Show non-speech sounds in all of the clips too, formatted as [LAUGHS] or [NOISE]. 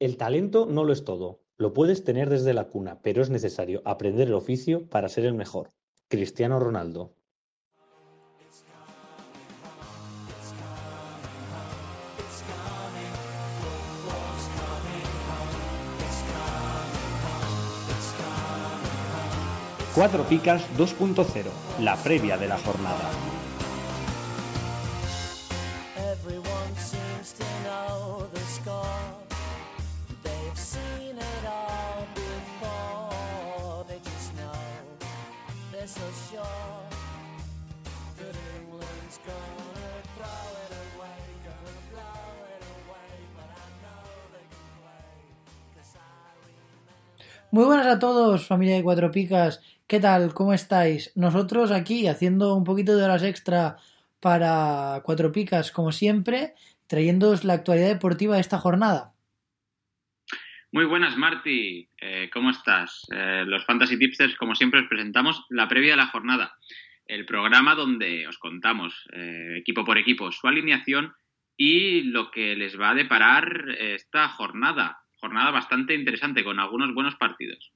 El talento no lo es todo. Lo puedes tener desde la cuna, pero es necesario aprender el oficio para ser el mejor. Cristiano Ronaldo. Cuatro Picas 2.0, la previa de la jornada. Muy buenas a todos, familia de Cuatro Picas. ¿Qué tal? ¿Cómo estáis? Nosotros aquí haciendo un poquito de horas extra para Cuatro Picas, como siempre, trayéndoos la actualidad deportiva de esta jornada. Muy buenas, Marty. Eh, ¿Cómo estás? Eh, los Fantasy Tipsters, como siempre, os presentamos la previa de la jornada, el programa donde os contamos eh, equipo por equipo su alineación y lo que les va a deparar esta jornada jornada bastante interesante con algunos buenos partidos.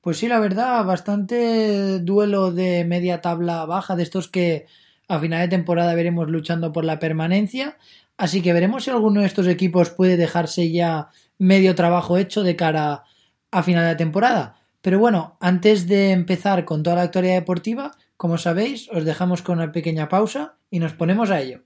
Pues sí, la verdad, bastante duelo de media tabla baja, de estos que a final de temporada veremos luchando por la permanencia. Así que veremos si alguno de estos equipos puede dejarse ya medio trabajo hecho de cara a final de temporada. Pero bueno, antes de empezar con toda la actualidad deportiva, como sabéis, os dejamos con una pequeña pausa y nos ponemos a ello.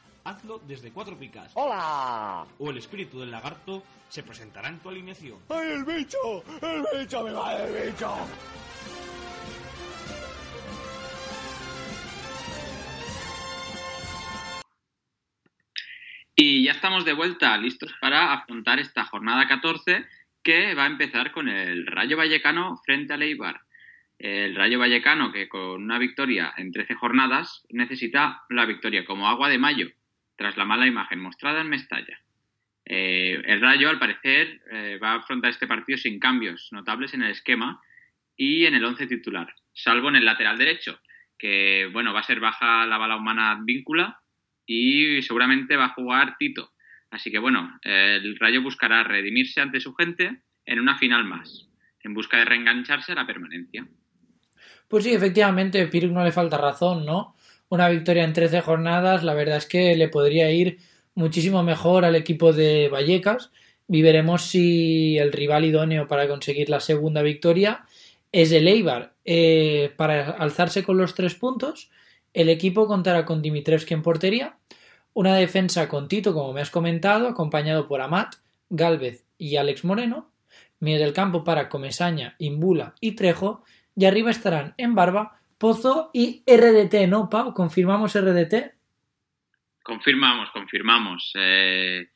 hazlo desde Cuatro Picas. ¡Hola! O el espíritu del lagarto se presentará en tu alineación. ¡Ay, el bicho! ¡El bicho me va el bicho! Y ya estamos de vuelta, listos para afrontar esta jornada 14 que va a empezar con el Rayo Vallecano frente al Eibar. El Rayo Vallecano, que con una victoria en 13 jornadas, necesita la victoria como agua de mayo, tras la mala imagen mostrada en Mestalla. Eh, el Rayo, al parecer, eh, va a afrontar este partido sin cambios notables en el esquema y en el once titular, salvo en el lateral derecho, que bueno, va a ser baja la bala humana víncula y seguramente va a jugar Tito. Así que bueno, el Rayo buscará redimirse ante su gente en una final más, en busca de reengancharse a la permanencia. Pues sí, efectivamente, Piruk no le falta razón, ¿no? Una victoria en 13 jornadas, la verdad es que le podría ir muchísimo mejor al equipo de Vallecas. Y veremos si el rival idóneo para conseguir la segunda victoria es el Eibar. Eh, para alzarse con los tres puntos, el equipo contará con Dimitrevski en portería, una defensa con Tito, como me has comentado, acompañado por Amat, Galvez y Alex Moreno, medio del campo para Comesaña, Imbula y Trejo, y arriba estarán en Barba, Pozo y RDT, ¿no, Pau? ¿Confirmamos RDT? Confirmamos, confirmamos. Eh,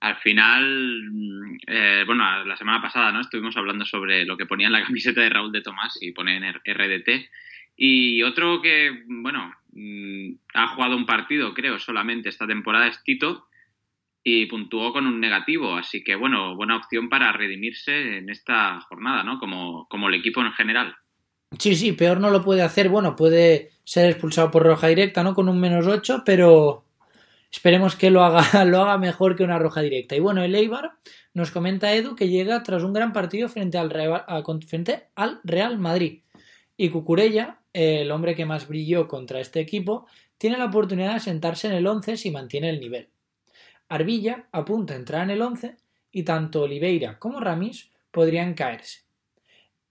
al final, eh, bueno, la semana pasada no estuvimos hablando sobre lo que ponía en la camiseta de Raúl de Tomás y pone en RDT. Y otro que, bueno, mm, ha jugado un partido, creo, solamente esta temporada es Tito y puntuó con un negativo. Así que, bueno, buena opción para redimirse en esta jornada, ¿no? Como, como el equipo en general. Sí, sí, peor no lo puede hacer. Bueno, puede ser expulsado por roja directa, ¿no? Con un menos 8, pero Esperemos que lo haga, [LAUGHS] lo haga mejor que una roja directa. Y bueno, el Eibar nos comenta Edu que llega tras un gran partido frente al Real, frente al Real Madrid. Y Cucurella, el hombre que más brilló contra este equipo, tiene la oportunidad de sentarse en el 11 si mantiene el nivel. Arbilla apunta a entrar en el 11 y tanto Oliveira como Ramis podrían caerse.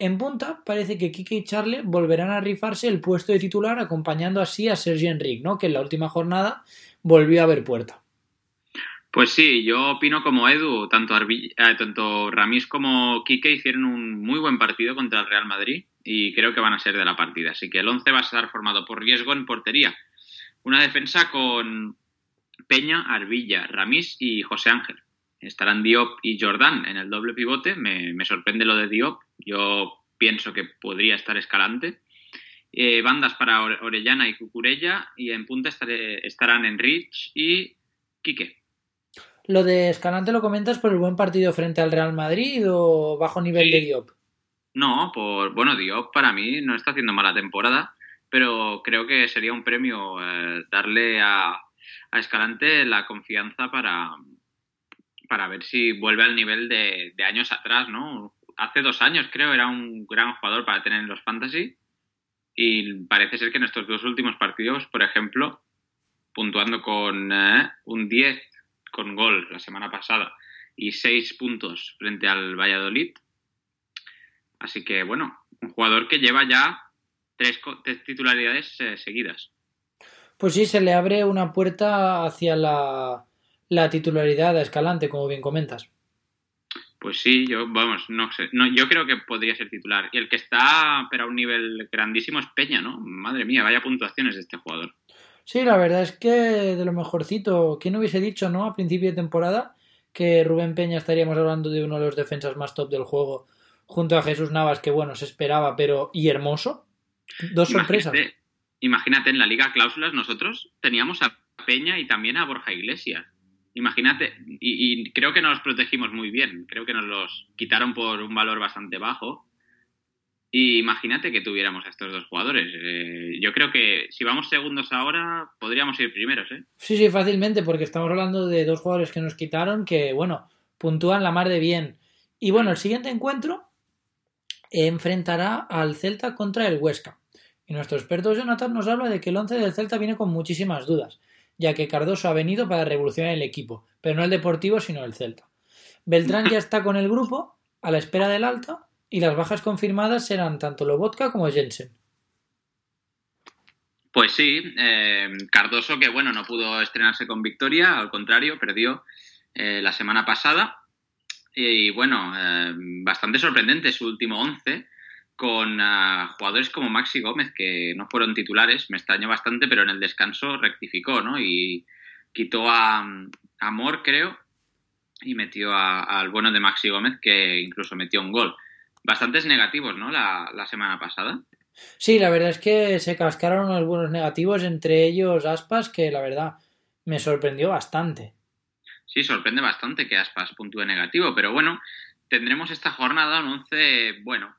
En punta parece que Kike y Charle volverán a rifarse el puesto de titular acompañando así a Sergi Enrique, ¿no? que en la última jornada volvió a ver puerta. Pues sí, yo opino como Edu, tanto, Arbilla, eh, tanto Ramis como Kike hicieron un muy buen partido contra el Real Madrid y creo que van a ser de la partida. Así que el 11 va a estar formado por Riesgo en portería. Una defensa con Peña, Arbilla, Ramis y José Ángel estarán Diop y Jordan en el doble pivote. Me, sorprende lo de Diop. Yo pienso que podría estar Escalante. Eh, bandas para Orellana y Cucurella. Y en punta estarán Enrich y Quique. ¿Lo de Escalante lo comentas por el buen partido frente al Real Madrid o bajo nivel de Diop? No, por bueno, Diop para mí no está haciendo mala temporada, pero creo que sería un premio eh, darle a, a Escalante la confianza para, para ver si vuelve al nivel de, años atrás, ¿no? Hace dos años creo era un gran jugador para tener en los fantasy y parece ser que en estos dos últimos partidos, por ejemplo, puntuando con eh, un 10 con gol la semana pasada y 6 puntos frente al Valladolid. Así que bueno, un jugador que lleva ya tres, titularidades eh, seguidas. Pues sí, se le abre una puerta hacia la la titularidad a Escalante, como bien comentas. Pues sí, yo, vamos, no sé, no, yo creo que podría ser titular. Y el que está, pero a un nivel grandísimo es Peña, ¿no? Madre mía, vaya puntuaciones de este jugador. Sí, la verdad es que de lo mejorcito, ¿quién hubiese dicho, no? A principio de temporada que Rubén Peña estaríamos hablando de uno de los defensas más top del juego, junto a Jesús Navas, que bueno, se esperaba, pero y hermoso. Dos sorpresas. Imagínate, en la Liga Cláusulas nosotros teníamos a Peña y también a Borja Iglesias. Imagínate, y, creo que nos protegimos muy bien, creo que nos los quitaron por un valor bastante bajo. Y imagínate que tuviéramos a estos dos jugadores. Eh, yo creo que si vamos segundos ahora, podríamos ir primeros, ¿eh? Sí, sí, fácilmente, porque estamos hablando de dos jugadores que nos quitaron que, bueno, puntúan la mar de bien. Y bueno, el siguiente encuentro enfrentará al Celta contra el Huesca. Y nuestro experto Jonathan nos habla de que el once del Celta viene con muchísimas dudas ya que Cardoso ha venido para revolucionar el equipo, pero no el Deportivo, sino el Celta. Beltrán ya está con el grupo, a la espera del alta, y las bajas confirmadas serán tanto Lobotka como Jensen. Pues sí, eh, Cardoso que bueno, no pudo estrenarse con victoria, al contrario, perdió eh, la semana pasada. Y, bueno, eh, bastante sorprendente su último once, con ah, jugadores como Maxi Gómez, que no fueron titulares, me extrañó bastante, pero en el descanso rectificó, ¿no? Y quitó a, Amor, creo, y metió al bueno de Maxi Gómez, que incluso metió un gol. Bastantes negativos, ¿no? La, semana pasada. Sí, la verdad es que se cascaron unos buenos negativos, entre ellos Aspas, que la verdad me sorprendió bastante. Sí, sorprende bastante que Aspas puntúe negativo, pero bueno, tendremos esta jornada un 11, bueno,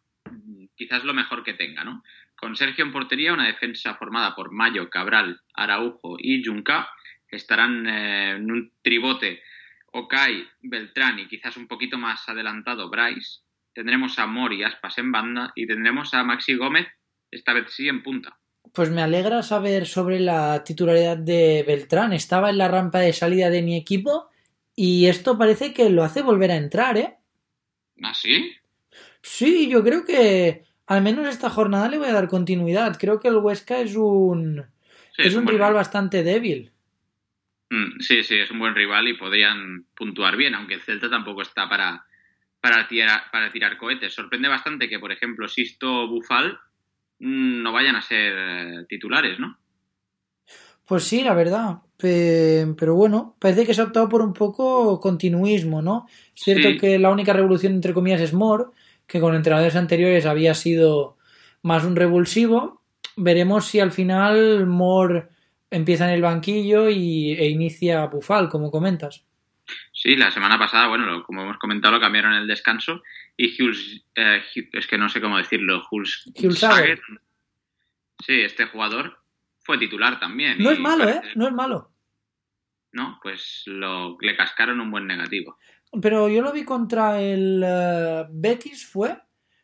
quizás lo mejor que tenga, ¿no? Con Sergio en portería, una defensa formada por Mayo, Cabral, Araujo y Junca, que estarán eh, en un tribote Okai, Beltrán y quizás un poquito más adelantado Bryce. Tendremos a Mori y Aspas en banda y tendremos a Maxi Gómez, esta vez sí en punta. Pues me alegra saber sobre la titularidad de Beltrán. Estaba en la rampa de salida de mi equipo y esto parece que lo hace volver a entrar, ¿eh? ¿Ah, sí? Sí, yo creo que al menos esta jornada le voy a dar continuidad. Creo que el Huesca es un, es un, rival bastante débil. Mm, sí, sí, es un buen rival y podrían puntuar bien, aunque el Celta tampoco está para, para, tirar, para tirar cohetes. Sorprende bastante que, por ejemplo, Sisto Bufal mm, no vayan a ser eh, titulares, ¿no? Pues sí, la verdad. Pero bueno, parece que se ha optado por un poco continuismo, ¿no? Es cierto que la única revolución, entre comillas, es Moore, que con entrenadores anteriores había sido más un revulsivo. Veremos si al final Moore empieza en el banquillo y, e inicia Bufal, como comentas. Sí, la semana pasada, bueno, como hemos comentado, lo cambiaron el descanso y Jules, eh, es que no sé cómo decirlo, Jules, Sí, este jugador fue titular también. No es malo, ¿eh? No es malo. ¿no? Pues lo, le cascaron un buen negativo. Pero yo lo vi contra el eh, Betis, ¿fue?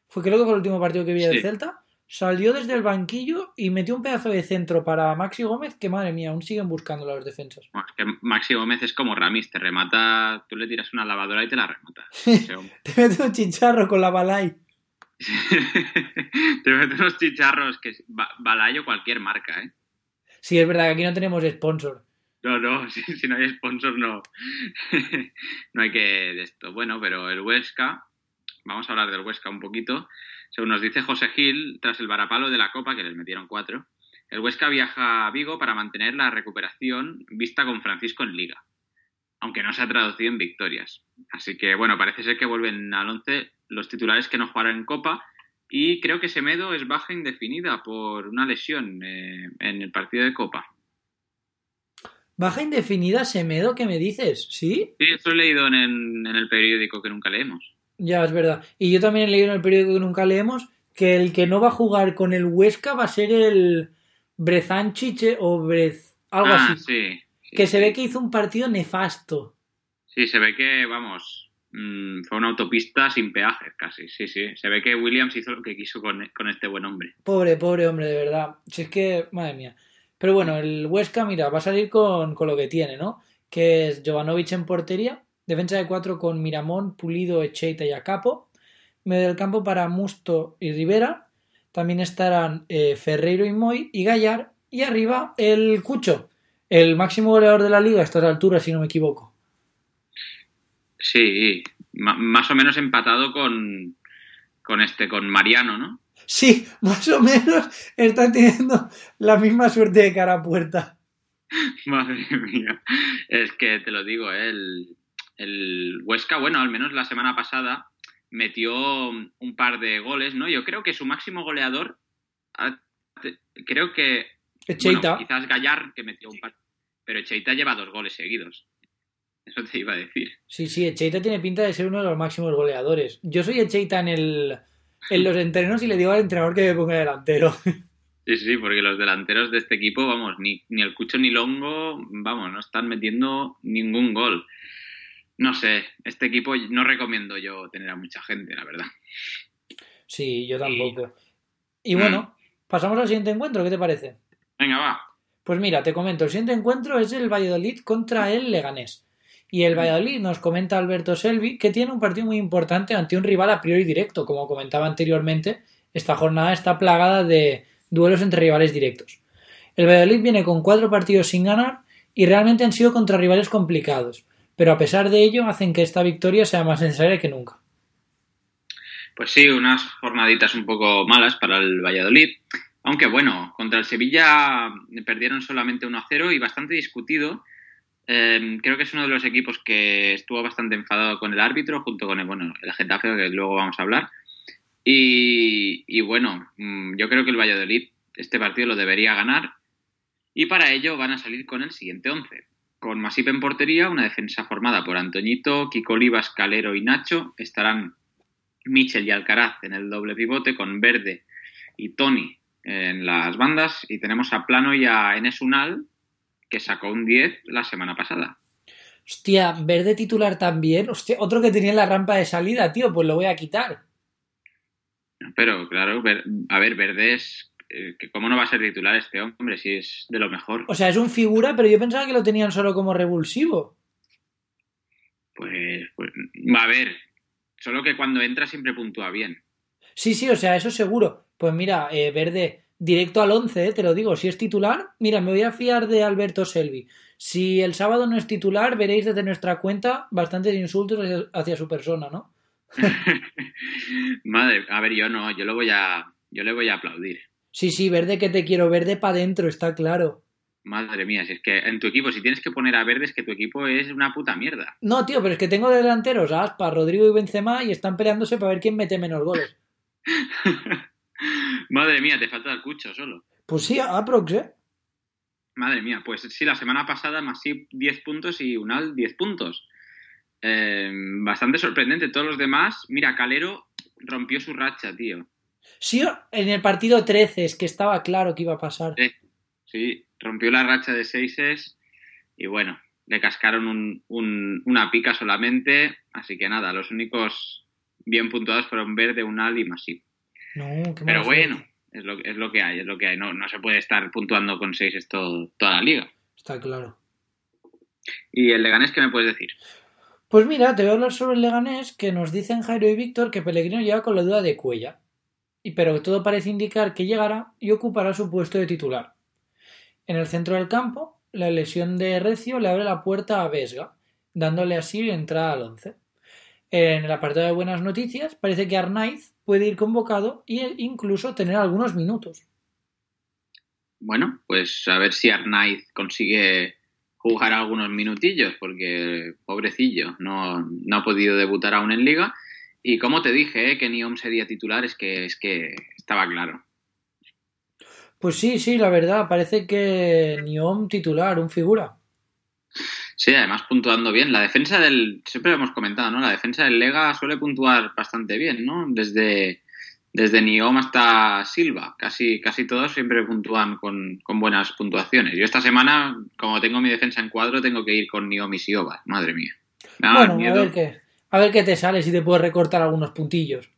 Fue creo que fue el último partido que vi del Sí. Celta. Salió desde el banquillo y metió un pedazo de centro para Maxi Gómez que, madre mía, aún siguen buscando las defensas. Bueno, es que Maxi Gómez es como Ramis, te remata, tú le tiras una lavadora y te la remata. [LAUGHS] Te mete un chicharro con la balay. [LAUGHS] te mete unos chicharros que Balay o cualquier marca, ¿eh? Sí, es verdad que aquí no tenemos sponsor. No, no, [LAUGHS] si, no hay sponsor no, [LAUGHS] no hay que de esto. Bueno, pero el Huesca, vamos a hablar del Huesca un poquito. Según nos dice José Gil, tras el varapalo de la Copa, que les metieron cuatro, el Huesca viaja a Vigo para mantener la recuperación vista con Francisco en Liga, aunque no se ha traducido en victorias. Así que, bueno, parece ser que vuelven al 11 los titulares que no jugaron en Copa y creo que Semedo es baja indefinida por una lesión eh, en el partido de Copa. Baja indefinida, Semedo, ¿qué me dices? ¿Sí? Sí, eso he leído en el, en el periódico que nunca leemos. Ya, es verdad. Y yo también he leído en el periódico que nunca leemos que el que no va a jugar con el Huesca va a ser el Brezanchiche o Brez... algo ah, así. sí. sí, que se ve que hizo un partido nefasto. Sí, se ve que, vamos, mm, fue una autopista sin peajes casi. Sí, sí. Se ve que Williams hizo lo que quiso con, con este buen hombre. Pobre, pobre hombre, de verdad. Si es que, madre mía. Pero bueno, el Huesca, mira, va a salir con, con lo que tiene, ¿no? Que es Jovanovic en portería, defensa de cuatro con Miramón, Pulido, Echeita y Acapo, medio del campo para Musto y Rivera, también estarán eh, Ferreiro y Moy y Gallar, y arriba el Cucho, el máximo goleador de la liga a estas alturas, si no me equivoco. Sí, más o menos empatado con, con este, con Mariano, ¿no? Sí, más o menos están teniendo la misma suerte de cara a puerta. Madre mía. Es que te lo digo, ¿eh? el, el Huesca, bueno, al menos la semana pasada metió un par de goles, ¿no? Yo creo que su máximo goleador, creo que Echeita. Bueno, quizás Gallar, que metió un par. Pero Echeita lleva dos goles seguidos. Eso te iba a decir. Sí, sí, Echeita tiene pinta de ser uno de los máximos goleadores. Yo soy Echeita en el en los entrenos y le digo al entrenador que me ponga delantero. Sí, sí, porque los delanteros de este equipo, vamos, ni, ni el Cucho ni Longo, vamos, no están metiendo ningún gol. No sé, este equipo no recomiendo yo tener a mucha gente, la verdad. Sí, yo tampoco. Y bueno, pasamos al siguiente encuentro, ¿qué te parece? Venga, va. Pues mira, te comento, el siguiente encuentro es el Valladolid contra el Leganés. Y el Valladolid nos comenta Alberto Selvi que tiene un partido muy importante ante un rival a priori directo. Como comentaba anteriormente, esta jornada está plagada de duelos entre rivales directos. El Valladolid viene con cuatro partidos sin ganar y realmente han sido contra rivales complicados. Pero a pesar de ello, hacen que esta victoria sea más necesaria que nunca. Pues sí, unas jornaditas un poco malas para el Valladolid. Aunque bueno, contra el Sevilla perdieron solamente 1-0 y bastante discutido. Eh, creo que es uno de los equipos que estuvo bastante enfadado con el árbitro, junto con el, bueno, el Getafe, que luego vamos a hablar. Y, y bueno, mm, yo creo que el Valladolid este partido lo debería ganar. Y para ello van a salir con el siguiente 11. Con Masip en portería, una defensa formada por Antoñito, Kiko Olivas, Calero y Nacho. Estarán Michel y Alcaraz en el doble pivote, con Verde y Tony en las bandas. Y tenemos a Plano y a Enes Unal, que sacó un 10 la semana pasada. Hostia, verde titular también. Hostia, otro que tenía en la rampa de salida, tío, pues lo voy a quitar. Pero claro, ver- a ver, Verde es... eh, ¿Cómo no va a ser titular este hombre si es de lo mejor? O sea, es un figura, pero yo pensaba que lo tenían solo como revulsivo. Pues, pues va a ver. Solo que cuando entra siempre puntúa bien. Sí, sí, o sea, eso seguro. Pues mira, eh, Verde, directo al 11, eh, te lo digo. Si es titular, mira, me voy a fiar de Alberto Selvi. Si el sábado no es titular, veréis desde nuestra cuenta bastantes insultos hacia, hacia su persona, ¿no? [LAUGHS] Madre, a ver, yo no, yo lo voy a, yo le voy a aplaudir. Sí, sí, Verde que te quiero, Verde para adentro, está claro. Madre mía, si es que en tu equipo, si tienes que poner a Verde, es que tu equipo es una puta mierda. No, tío, pero es que tengo de delanteros a Aspa, Rodrigo y Benzema y están peleándose para ver quién mete menos goles. [LAUGHS] Madre mía, te falta el cucho solo. Pues sí, aprox, ¿eh? Madre mía, pues sí, la semana pasada Masip 10 puntos y Unal 10 puntos. Eh, bastante sorprendente. Todos los demás, mira, Calero rompió su racha, tío. Sí, en el partido 13, es que estaba claro que iba a pasar. Sí, rompió la racha de seises y bueno, le cascaron un- un- una pica solamente, así que nada, los únicos bien puntuados fueron Verde, Unal y Masip. No, qué Pero bueno, es lo, es lo que hay, es lo que hay. No, no se puede estar puntuando con 6 esto toda la liga. Está claro. ¿Y el Leganés qué me puedes decir? Pues mira, te voy a hablar sobre el Leganés, que nos dicen Jairo y Víctor que Pellegrino llega con la duda de Cuella. Y pero todo parece indicar que llegará y ocupará su puesto de titular. En el centro del campo, la lesión de Recio le abre la puerta a Vesga, dándole así entrada al 11. En el apartado de buenas noticias, parece que Arnaiz puede ir convocado e incluso tener algunos minutos. Bueno, pues a ver si Arnaiz consigue jugar algunos minutillos, porque pobrecillo, no, no ha podido debutar aún en liga. Y como te dije, eh, que Niom sería titular, es que, es que estaba claro. Pues sí, sí, la verdad, parece que Niom titular, un figura. Sí, además puntuando bien. La defensa del, siempre lo hemos comentado, ¿no? La defensa del Lega suele puntuar bastante bien, ¿no? Desde, desde Niom hasta Silva, casi, casi todos siempre puntúan con, con buenas puntuaciones. Yo esta semana, como tengo mi defensa en cuadro, tengo que ir con Niom y Sioba, madre mía. Bueno, miedo. a ver qué. A ver qué te sale si te puedes recortar algunos puntillos.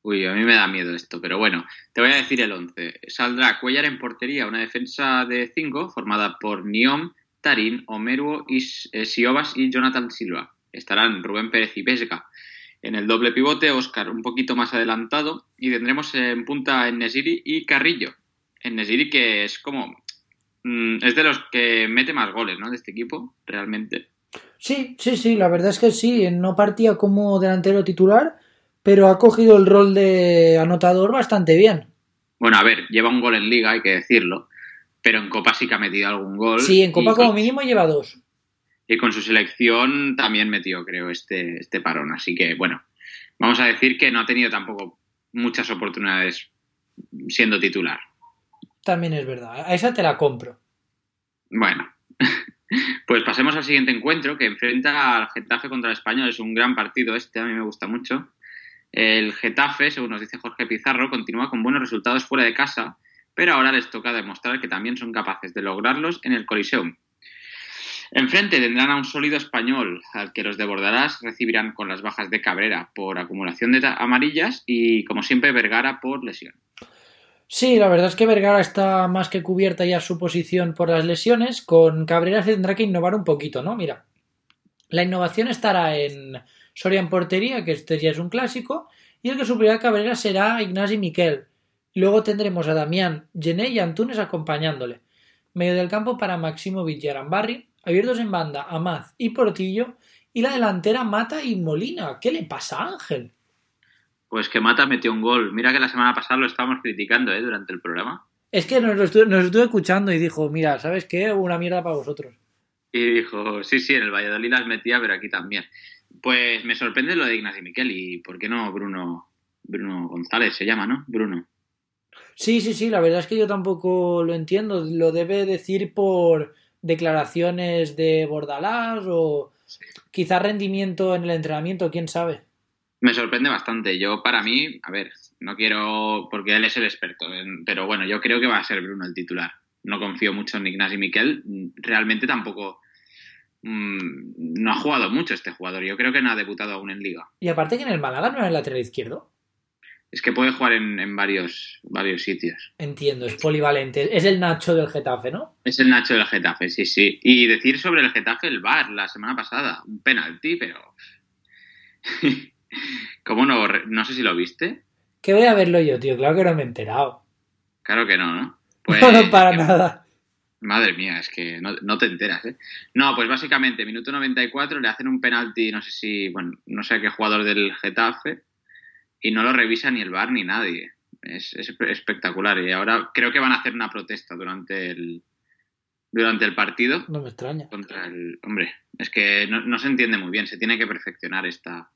Uy, a mí me da miedo esto, pero bueno, te voy a decir el 11. Saldrá Cuellar en portería, una defensa de 5 formada por Niom, Tarín, Omeruo, Is- eh, Siobas y Jonathan Silva. Estarán Rubén Pérez y Vesga. En el doble pivote, Oscar un poquito más adelantado y tendremos en punta en Nesiri y Carrillo. En Nesiri que es como... mm, es de los que mete más goles, ¿no? De este equipo, realmente. Sí, sí, sí, la verdad es que sí. No partía como delantero titular, pero ha cogido el rol de anotador bastante bien. Bueno, a ver, lleva un gol en liga, hay que decirlo. Pero en Copa sí que ha metido algún gol. Sí, en Copa como mínimo lleva dos. Y con su selección también metió, creo, este, este parón. Así que, bueno, vamos a decir que no ha tenido tampoco muchas oportunidades siendo titular. También es verdad. A esa te la compro. Bueno, [LAUGHS] pues pasemos al siguiente encuentro que enfrenta al Getafe contra el Español. Es un gran partido este, a mí me gusta mucho. El Getafe, según nos dice Jorge Pizarro, continúa con buenos resultados fuera de casa, pero ahora les toca demostrar que también son capaces de lograrlos en el Coliseum. Enfrente tendrán a un sólido español, al que los de Bordalás recibirán con las bajas de Cabrera por acumulación de amarillas y, como siempre, Vergara por lesión. Sí, la verdad es que Vergara está más que cubierta ya su posición por las lesiones. Con Cabrera se tendrá que innovar un poquito, ¿no? Mira, la innovación estará en Soria en portería, que este ya es un clásico, y el que suplirá a Cabrera será Ignasi Miquel. Luego tendremos a Damián, Gené y Antunes acompañándole. Medio del campo para Maximovic y Arambarri, abiertos en banda Amaz y Portillo, y la delantera Mata y Molina. ¿Qué le pasa a Ángel? Pues que Mata metió un gol. Mira que la semana pasada lo estábamos criticando ¿eh? durante el programa. Es que nos lo estuve, nos estuve escuchando y dijo, mira, ¿sabes qué? Una mierda para vosotros. Y dijo, sí, sí, en el Valladolid las metía, pero aquí también. Pues me sorprende lo de Ignasi Miquel y ¿por qué no Bruno Bruno González se llama, ¿no? Bruno. Sí, sí, sí, la verdad es que yo tampoco lo entiendo. Lo debe decir por declaraciones de Bordalás o quizá rendimiento en el entrenamiento, quién sabe. Me sorprende bastante. Yo, para mí, a ver, no quiero, porque él es el experto, pero bueno, yo creo que va a ser Bruno el titular. No confío mucho en Ignasi Miquel. Realmente tampoco mm, no ha jugado mucho este jugador. Yo creo que no ha debutado aún en liga. Y aparte que en el Málaga no era el lateral izquierdo. Es que puede jugar en, en varios, varios sitios. Entiendo, es polivalente. Es el Nacho del Getafe, ¿no? Es el Nacho del Getafe, sí, sí. Y decir sobre el Getafe el VAR la semana pasada, un penalti, pero... [LAUGHS] ¿Cómo no? No sé si lo viste. Que voy a verlo yo, tío. Claro que no me he enterado. Claro que no, ¿no? Pues, no, no, para nada. Madre mía, es que no, no te enteras, ¿eh? No, pues básicamente, minuto 94, le hacen un penalti, no sé si, bueno, no sé a qué jugador del Getafe, y no lo revisa ni el VAR ni nadie. Es, es espectacular. Y ahora creo que van a hacer una protesta durante el, durante el partido No me extraña. contra el... Hombre, es que no, no se entiende muy bien, se tiene que perfeccionar esta...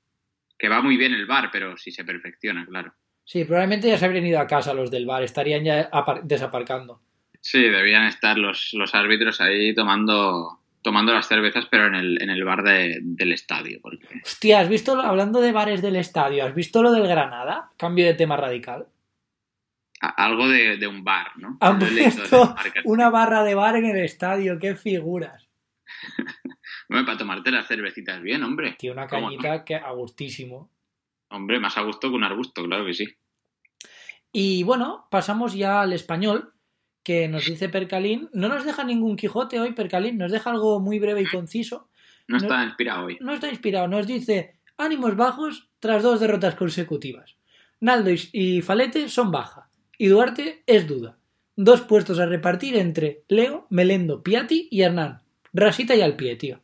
Que va muy bien el VAR, pero si se perfecciona, claro. Sí, probablemente ya se habrían ido a casa los del bar, estarían ya apar- desaparcando. Sí, debían estar los, los árbitros ahí tomando tomando las cervezas, pero en el, en el bar de- del estadio. Porque... Hostia, ¿has visto, hablando de bares del estadio, ¿has visto lo del Granada? Cambio de tema radical. a- algo de, de un bar, ¿no? Han puesto una barra de bar en el estadio, qué figuras. [LAUGHS] Hombre, para tomarte las cervecitas bien, hombre. Tío, una cañita que a gustísimo. Hombre, más a gusto que un arbusto, claro que sí. Y bueno, pasamos ya al español, que nos dice Percalín. No nos deja ningún Quijote hoy, Percalín, nos deja algo muy breve y conciso. No está inspirado hoy. No está inspirado, nos dice ánimos bajos tras dos derrotas consecutivas. Naldo y- y Falete son baja, y Duarte es duda. Dos puestos a repartir entre Leo, Melendo, Piatti y Hernán. Rasita y al pie, tío.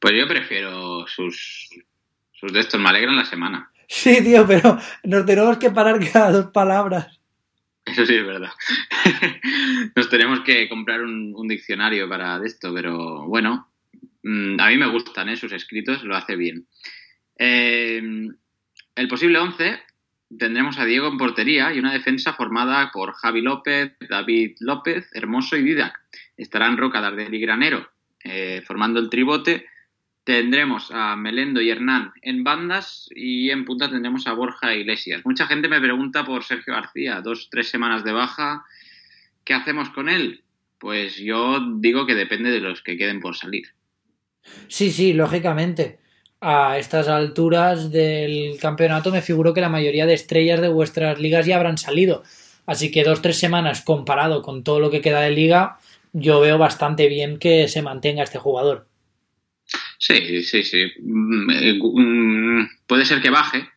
Pues yo prefiero sus, sus de estos, me alegran la semana. Sí, tío, pero nos tenemos que parar [LAUGHS] cada dos palabras. Eso [LAUGHS] sí es verdad. [LAUGHS] Nos tenemos que comprar un, diccionario para esto, pero bueno, mm, a mí me gustan ¿eh? sus escritos, lo hace bien. Eh, el posible 11 tendremos a Diego en portería y una defensa formada por Javi López, David López, Hermoso y Didac. Estarán Roca, Dardel y Granero eh, formando el tribote. Tendremos a Melendo y Hernán en bandas y en punta tendremos a Borja Iglesias. Mucha gente me pregunta por Sergio García, dos, tres semanas de baja. ¿Qué hacemos con él? Pues yo digo que depende de los que queden por salir. Sí, sí, lógicamente. A estas alturas del campeonato me figuro que la mayoría de estrellas de vuestras ligas ya habrán salido. Así que dos, tres semanas comparado con todo lo que queda de liga, yo veo bastante bien que se mantenga este jugador. Sí, sí, sí. Mm, eh, mm, Puede ser que baje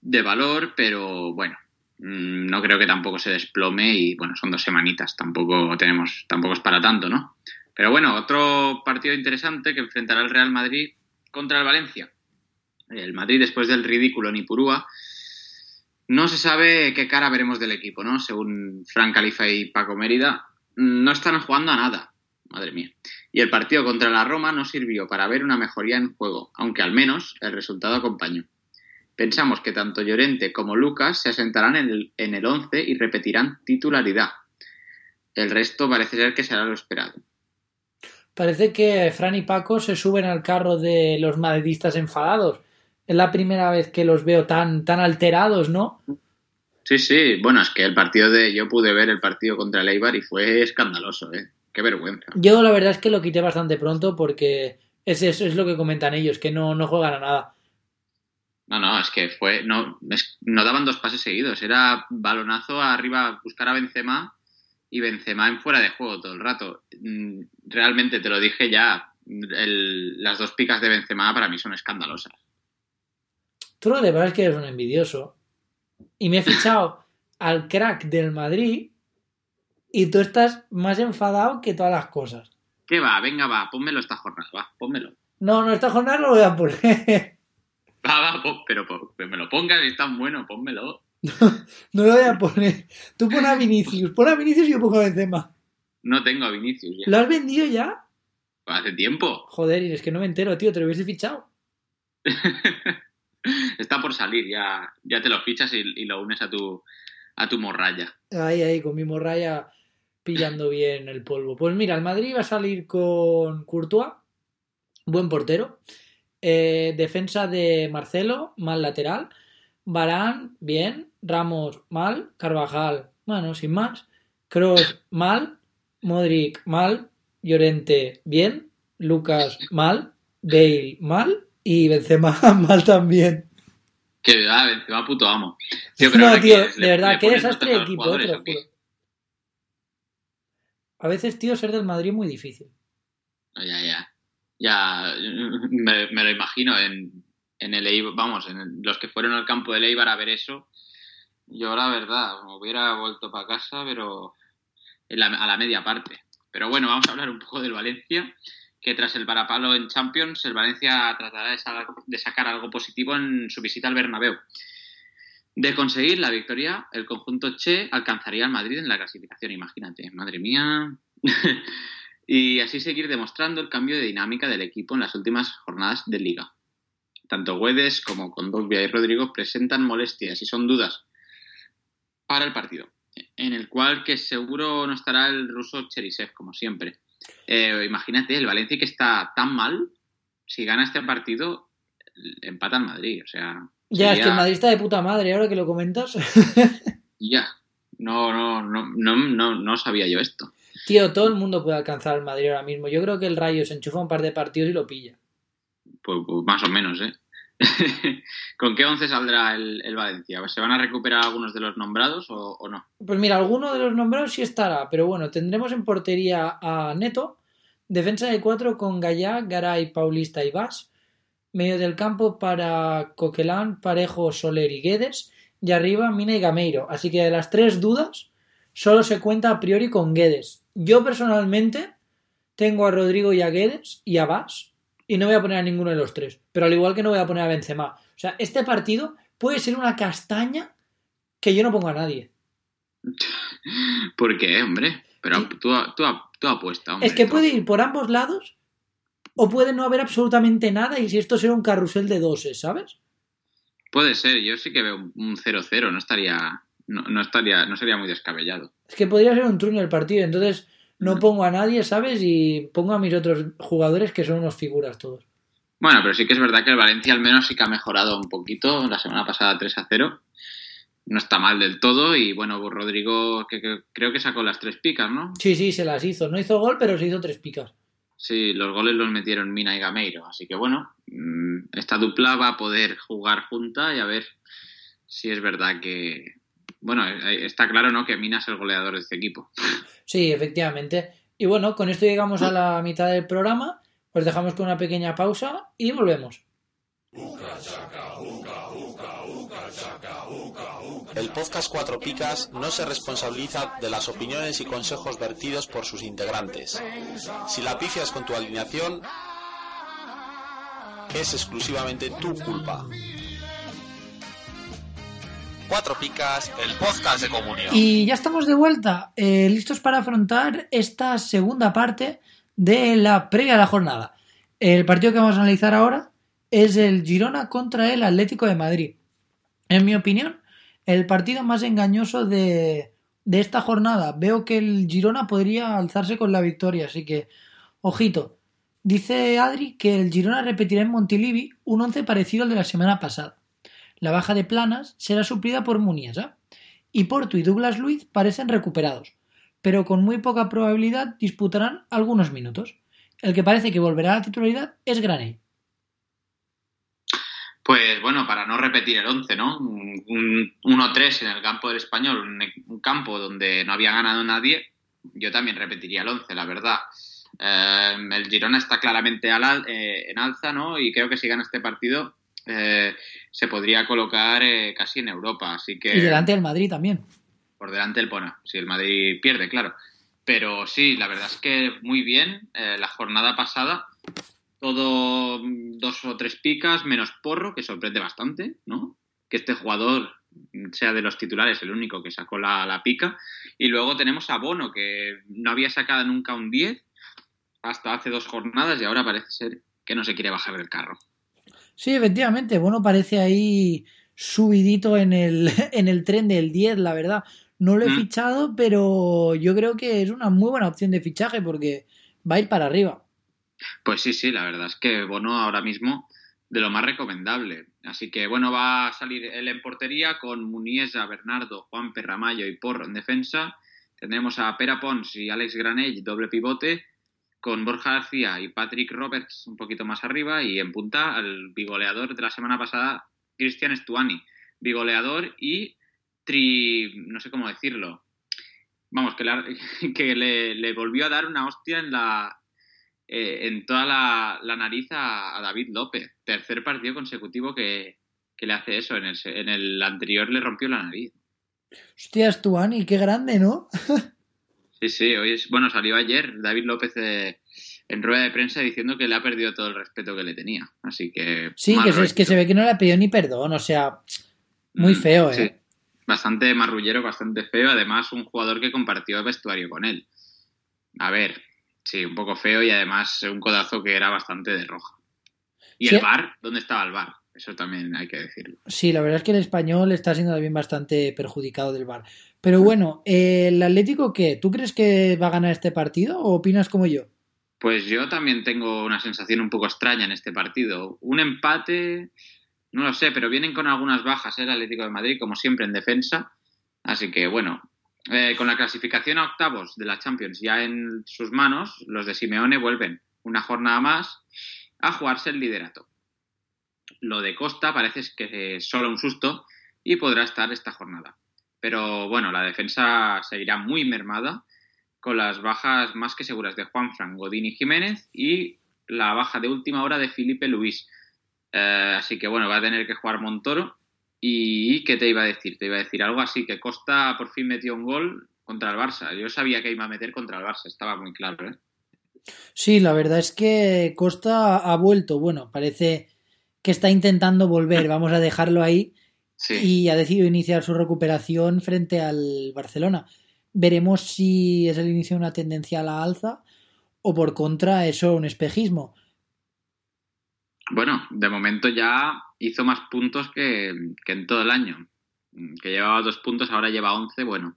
de valor, pero bueno, mm, no creo que tampoco se desplome y bueno, son dos semanitas, tampoco tenemos, tampoco es para tanto, ¿no? Pero bueno, otro partido interesante que enfrentará el Real Madrid contra el Valencia. El Madrid después del ridículo en Ipurúa. No se sabe qué cara veremos del equipo, ¿no? Según Fran Califa y Paco Mérida, no están jugando a nada. Madre mía. Y el partido contra la Roma no sirvió para ver una mejoría en juego, aunque al menos el resultado acompañó. Pensamos que tanto Llorente como Lucas se asentarán en el, en el 11 y repetirán titularidad. El resto parece ser que será lo esperado. Parece que Fran y Paco se suben al carro de los madridistas enfadados. Es la primera vez que los veo tan, tan alterados, ¿no? Sí, sí, bueno, es que el partido de. Yo pude ver el partido contra el Eibar y fue escandaloso, ¿eh? Qué vergüenza. Yo la verdad es que lo quité bastante pronto porque es eso es lo que comentan ellos, que no, no juegan a nada. No, no, es que fue. No, es- no daban dos pases seguidos. Era balonazo arriba, buscar a Benzema y Benzema en fuera de juego todo el rato. Mm, Realmente te lo dije ya. el- las dos picas de Benzema para mí son escandalosas. Tú lo que pasa es que eres un envidioso. Y me he fichado [LAUGHS] al crack del Madrid y tú estás más enfadado que todas las cosas. ¿Qué va? Venga, va, pónmelo esta jornada, va, pónmelo. No, no, esta jornada no lo voy a poner. [LAUGHS] Va, va, pon- pero que me lo pongas es tan bueno, pónmelo. [LAUGHS] No lo voy a poner. Tú pon a Vinicius. Pon a Vinicius y yo pongo a Benzema. No tengo a Vinicius ya. ¿Lo has vendido ya? Hace tiempo. Joder, y es que no me entero, tío. Te lo hubiese fichado. [LAUGHS] Está por salir, ya, ya te lo fichas y, y lo unes a tu, a tu morralla. Ahí, ahí, con mi morralla pillando bien el polvo. Pues mira, el Madrid va a salir con Courtois, buen portero. Eh, defensa de Marcelo, mal lateral. Barán, bien. Ramos, mal. Carvajal, bueno, sin más. Cross, mal. Modric, mal. Llorente, bien. Lucas, mal. Bale, mal. Y Benzema, [LAUGHS] mal también. Que va, Benzema puto amo. Tío, No, tío, que de verdad, qué desastre de equipo, te lo juro. A veces, tío, ser del Madrid es muy difícil. Ya, ya. Ya [LAUGHS] me, lo imagino en, en el Eibar, vamos, en los que fueron al campo del Eibar a ver eso. Yo, la verdad, me hubiera vuelto para casa, pero en la- a la media parte. Pero bueno, vamos a hablar un poco del Valencia, que tras el varapalo en Champions, el Valencia tratará de, de sacar algo positivo en su visita al Bernabéu. De conseguir la victoria, el conjunto Che alcanzaría al Madrid en la clasificación, imagínate, madre mía. [LAUGHS] y así seguir demostrando el cambio de dinámica del equipo en las últimas jornadas de liga. Tanto Guedes como Kondogbia y Rodrigo presentan molestias y son dudas para el partido, en el cual que seguro no estará el ruso Cherisev, como siempre. Eh, imagínate, el Valencia que está tan mal, si gana este partido, empata al Madrid, o sea... Ya, es que el Madrid está de puta madre, ahora que lo comentas. Ya, no, no, no, no, no, no sabía yo esto. Tío, todo el mundo puede alcanzar al Madrid ahora mismo. Yo creo que el Rayo se enchufa un par de partidos y lo pilla. Pues, pues más o menos, ¿eh? [LAUGHS] ¿Con qué once saldrá el, Valencia? ¿Se van a recuperar algunos de los nombrados o, no? Pues mira, alguno de los nombrados sí estará, pero bueno, tendremos en portería a Neto, defensa de cuatro con Gallá, Garay, Paulista y Vas, medio del campo para Coquelán, Parejo, Soler y Guedes, y arriba Mina y Gameiro. Así que de las tres dudas, solo se cuenta a priori con Guedes. Yo personalmente tengo a Rodrigo y a Guedes y a Vas y no voy a poner a ninguno de los tres. Pero al igual que no voy a poner a Benzema. O sea, este partido puede ser una castaña que yo no pongo a nadie. ¿Por qué, hombre? Pero tú, tú, tú apuesta, hombre. Es que puede ir por ambos lados o puede no haber absolutamente nada y si esto será un carrusel de doses, ¿sabes? Puede ser, yo sí que veo un 0-0, no estaría no, no, estaría no sería muy descabellado. Es que podría ser un truño el partido, entonces no pongo a nadie, ¿sabes? Y pongo a mis otros jugadores que son unos figuras todos. Bueno, pero sí que es verdad que el Valencia al menos sí que ha mejorado un poquito. La semana pasada 3 a 0. No está mal del todo. Y bueno, Rodrigo que, que, creo que sacó las tres picas, ¿no? Sí, sí, se las hizo. No hizo gol, pero se hizo tres picas. Sí, los goles los metieron Mina y Gameiro. Así que bueno, mm, esta dupla va a poder jugar junta y a ver si es verdad que, bueno, está claro, ¿no? Que Mina es el goleador de este equipo. Sí, efectivamente. Y bueno, con esto llegamos a la mitad del programa. Os dejamos con una pequeña pausa y volvemos. El podcast Cuatro Picas no se responsabiliza de las opiniones y consejos vertidos por sus integrantes. Si la pifias con tu alineación, es exclusivamente tu culpa. Cuatro Picas, el podcast de comunión. Y ya estamos de vuelta, eh, listos para afrontar esta segunda parte de la previa a la jornada. El partido que vamos a analizar ahora es el Girona contra el Atlético de Madrid. En mi opinión, el partido más engañoso de, de esta jornada. Veo que el Girona podría alzarse con la victoria, así que, ojito. Dice Adri que el Girona repetirá en Montilivi un once parecido al de la semana pasada. La baja de Planas será suplida por Muniesa. Y Porto y Douglas Luiz parecen recuperados, pero con muy poca probabilidad disputarán algunos minutos. El que parece que volverá a la titularidad es Graney. Pues bueno, para no repetir el 11, ¿no? Un 1-3 en el campo del español, un, un, campo donde no había ganado nadie, yo también repetiría el 11, la verdad. Eh, el Girona está claramente al, eh, en alza, ¿no? Y creo que si gana este partido eh, se podría colocar eh, casi en Europa. Así que, y delante del Madrid también. Por delante del Pona, si el Madrid pierde, claro. Pero sí, la verdad es que muy bien. Eh, la jornada pasada, todo dos o tres picas, menos Porro, que sorprende bastante, ¿no? Que este jugador sea de los titulares el único que sacó la, la pica. Y luego tenemos a Bono, que no había sacado nunca un 10 hasta hace dos jornadas y ahora parece ser que no se quiere bajar del carro. Sí, efectivamente, bueno, parece ahí subidito en el, [LAUGHS] en el tren del 10, la verdad. No lo he mm. fichado, pero yo creo que es una muy buena opción de fichaje porque va a ir para arriba. Pues sí, sí, la verdad es que Bono ahora mismo de lo más recomendable. Así que bueno, va a salir él en portería con Muniesa, Bernardo, Juan Perramayo y Porro en defensa. Tendremos a Pera Pons y Alex Granell, doble pivote con Borja García y Patrick Roberts un poquito más arriba y en punta al bigoleador de la semana pasada, Cristian Stuani. Bigoleador y tri... no sé cómo decirlo. Vamos, que, [LAUGHS] que le, le, volvió a dar una hostia en la eh, en toda la, la nariz a, a, David López. Tercer partido consecutivo que, que le hace eso. En el, en el, anterior le rompió la nariz. Hostia, Stuani, qué grande, ¿no? [LAUGHS] Sí, sí, hoy es, bueno, salió ayer David López eh, en rueda de prensa diciendo que le ha perdido todo el respeto que le tenía. Así que. Sí, que, es que se ve que no le ha pedido ni perdón, o sea, muy feo, ¿eh? Sí, bastante marrullero, bastante feo. Además, un jugador que compartió el vestuario con él. A ver, sí, un poco feo y además un codazo que era bastante de roja. ¿Y sí. el bar? ¿Dónde estaba el bar? Eso también hay que decirlo. Sí, la verdad es que el español está siendo también bastante perjudicado del bar. Pero bueno, ¿el Atlético qué? ¿Tú crees que va a ganar este partido o opinas como yo? Pues yo también tengo una sensación un poco extraña en este partido. Un empate, no lo sé, pero vienen con algunas bajas ¿eh? el Atlético de Madrid, como siempre en defensa. Así que bueno, Eh, con la clasificación a octavos de la Champions ya en sus manos, los de Simeone vuelven una jornada más a jugarse el liderato. Lo de Costa parece que es solo un susto y podrá estar esta jornada. Pero bueno, la defensa seguirá muy mermada con las bajas más que seguras de Juan Fran, Godín y Jiménez y la baja de última hora de Felipe Luis. Eh, así que bueno, va a tener que jugar Montoro ¿Y qué te iba a decir? Te iba a decir algo así, que Costa por fin metió un gol contra el Barça. Yo sabía que iba a meter contra el Barça, estaba muy claro. ¿eh? Sí, la verdad es que Costa ha vuelto. Bueno, parece que está intentando volver, vamos a dejarlo ahí. Sí. Y ha decidido iniciar su recuperación frente al Barcelona. Veremos si es el inicio de una tendencia a la alza o por contra eso un espejismo. Bueno, de momento ya hizo más puntos que, que en todo el año. Que llevaba dos puntos, ahora lleva once, bueno.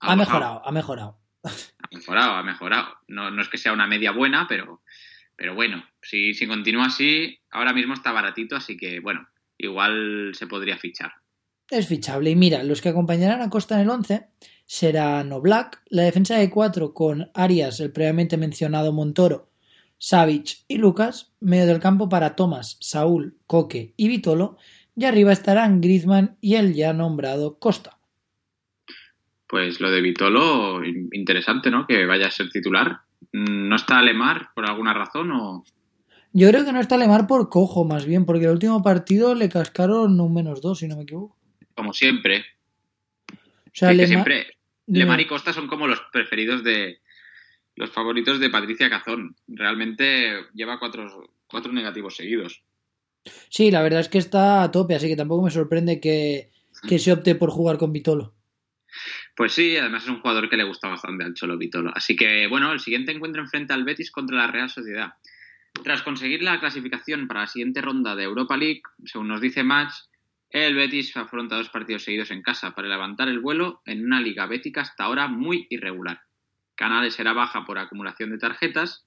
Ha, mejorado, ha mejorado. Ha mejorado, ha mejorado. No, no es que sea una media buena, pero, pero bueno, si, si continúa así, ahora mismo está baratito, así que bueno, igual se podría fichar. Es fichable. Y mira, los que acompañarán a Costa en el 11 serán Oblak, la defensa de 4 con Arias, el previamente mencionado Montoro, Savic y Lucas, medio del campo para Tomás, Saúl, Coque y Vitolo, y arriba estarán Griezmann y el ya nombrado Costa. Pues lo de Vitolo, interesante, ¿no? Que vaya a ser titular. ¿No está Lemar por alguna razón o...? Yo creo que no está Lemar por cojo, más bien, porque el último partido le cascaron un menos dos, si no me equivoco. Como siempre. O sea, Lemar- siempre. Lemar y Costa son como los preferidos de los favoritos de Patricia Cazón. Realmente lleva cuatro, cuatro negativos seguidos. Sí, la verdad es que está a tope, así que tampoco me sorprende que, que se opte por jugar con Vitolo. Pues sí, además es un jugador que le gusta bastante al Cholo Vitolo. Así que bueno, el siguiente encuentro enfrenta al Betis contra la Real Sociedad. Tras conseguir la clasificación para la siguiente ronda de Europa League, según nos dice Match, el Betis afronta dos partidos seguidos en casa para levantar el vuelo en una liga bética hasta ahora muy irregular. Canales será baja por acumulación de tarjetas.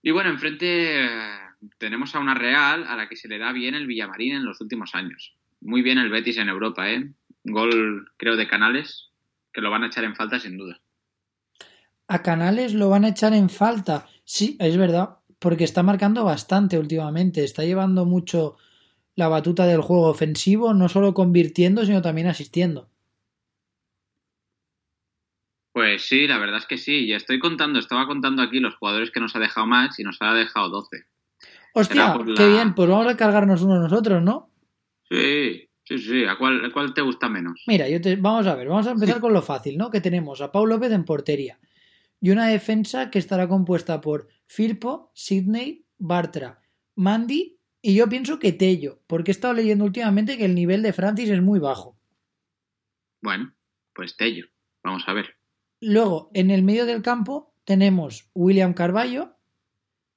Y bueno, enfrente eh, tenemos a una Real a la que se le da bien el Villamarín en los últimos años. Muy bien el Betis en Europa, ¿eh? Gol, creo, de Canales, que lo van a echar en falta sin duda. A Canales lo van a echar en falta. Sí, es verdad, porque está marcando bastante últimamente. Está llevando mucho la batuta del juego ofensivo, no solo convirtiendo, sino también asistiendo. Pues sí, la verdad es que sí. Ya estoy contando, estaba contando aquí los jugadores que nos ha dejado Match y nos ha dejado 12. Hostia, la- qué bien, pues vamos a cargarnos uno nosotros, ¿no? Sí, sí, sí. ¿A cuál, a cuál te gusta menos? Mira, yo te, vamos a ver, vamos a empezar con lo fácil, ¿no? Que tenemos a Pau López en portería y una defensa que estará compuesta por Firpo, Sidney, Bartra, Mandy y yo pienso que Tello, porque he estado leyendo últimamente que el nivel de Francis es muy bajo. Bueno, pues Tello. Vamos a ver. Luego, en el medio del campo tenemos William Carballo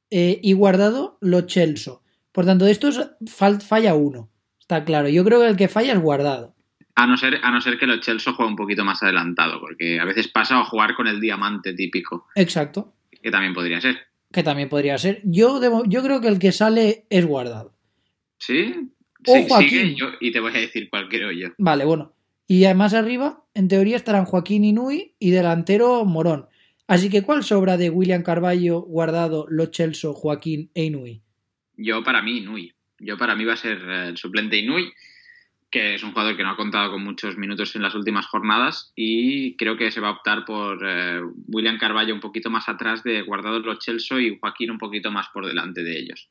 eh, y guardado Lo Celso. Por tanto, de estos fal- falla uno. Está claro. Yo creo que el que falla es guardado. A no ser, a no ser que lo Chelsea juegue un poquito más adelantado, porque a veces pasa a jugar con el diamante típico, Exacto. que también podría ser. Que también podría ser. Yo, debo- yo creo que el que sale es guardado. ¿Sí? O Sí, sigue yo y te voy a decir cuál creo yo. Vale, bueno. Y además arriba, en teoría, estarán Joaquín Inui y delantero Morón. Así que, ¿cuál sobra de William Carballo, Guardado, Lo Celso, Joaquín e Inui? Yo para mí, Inui. Yo para mí va a ser eh, el suplente Inui, que es un jugador que no ha contado con muchos minutos en las últimas jornadas y creo que se va a optar por eh, William Carballo un poquito más atrás de Guardado Lo Celso y Joaquín un poquito más por delante de ellos.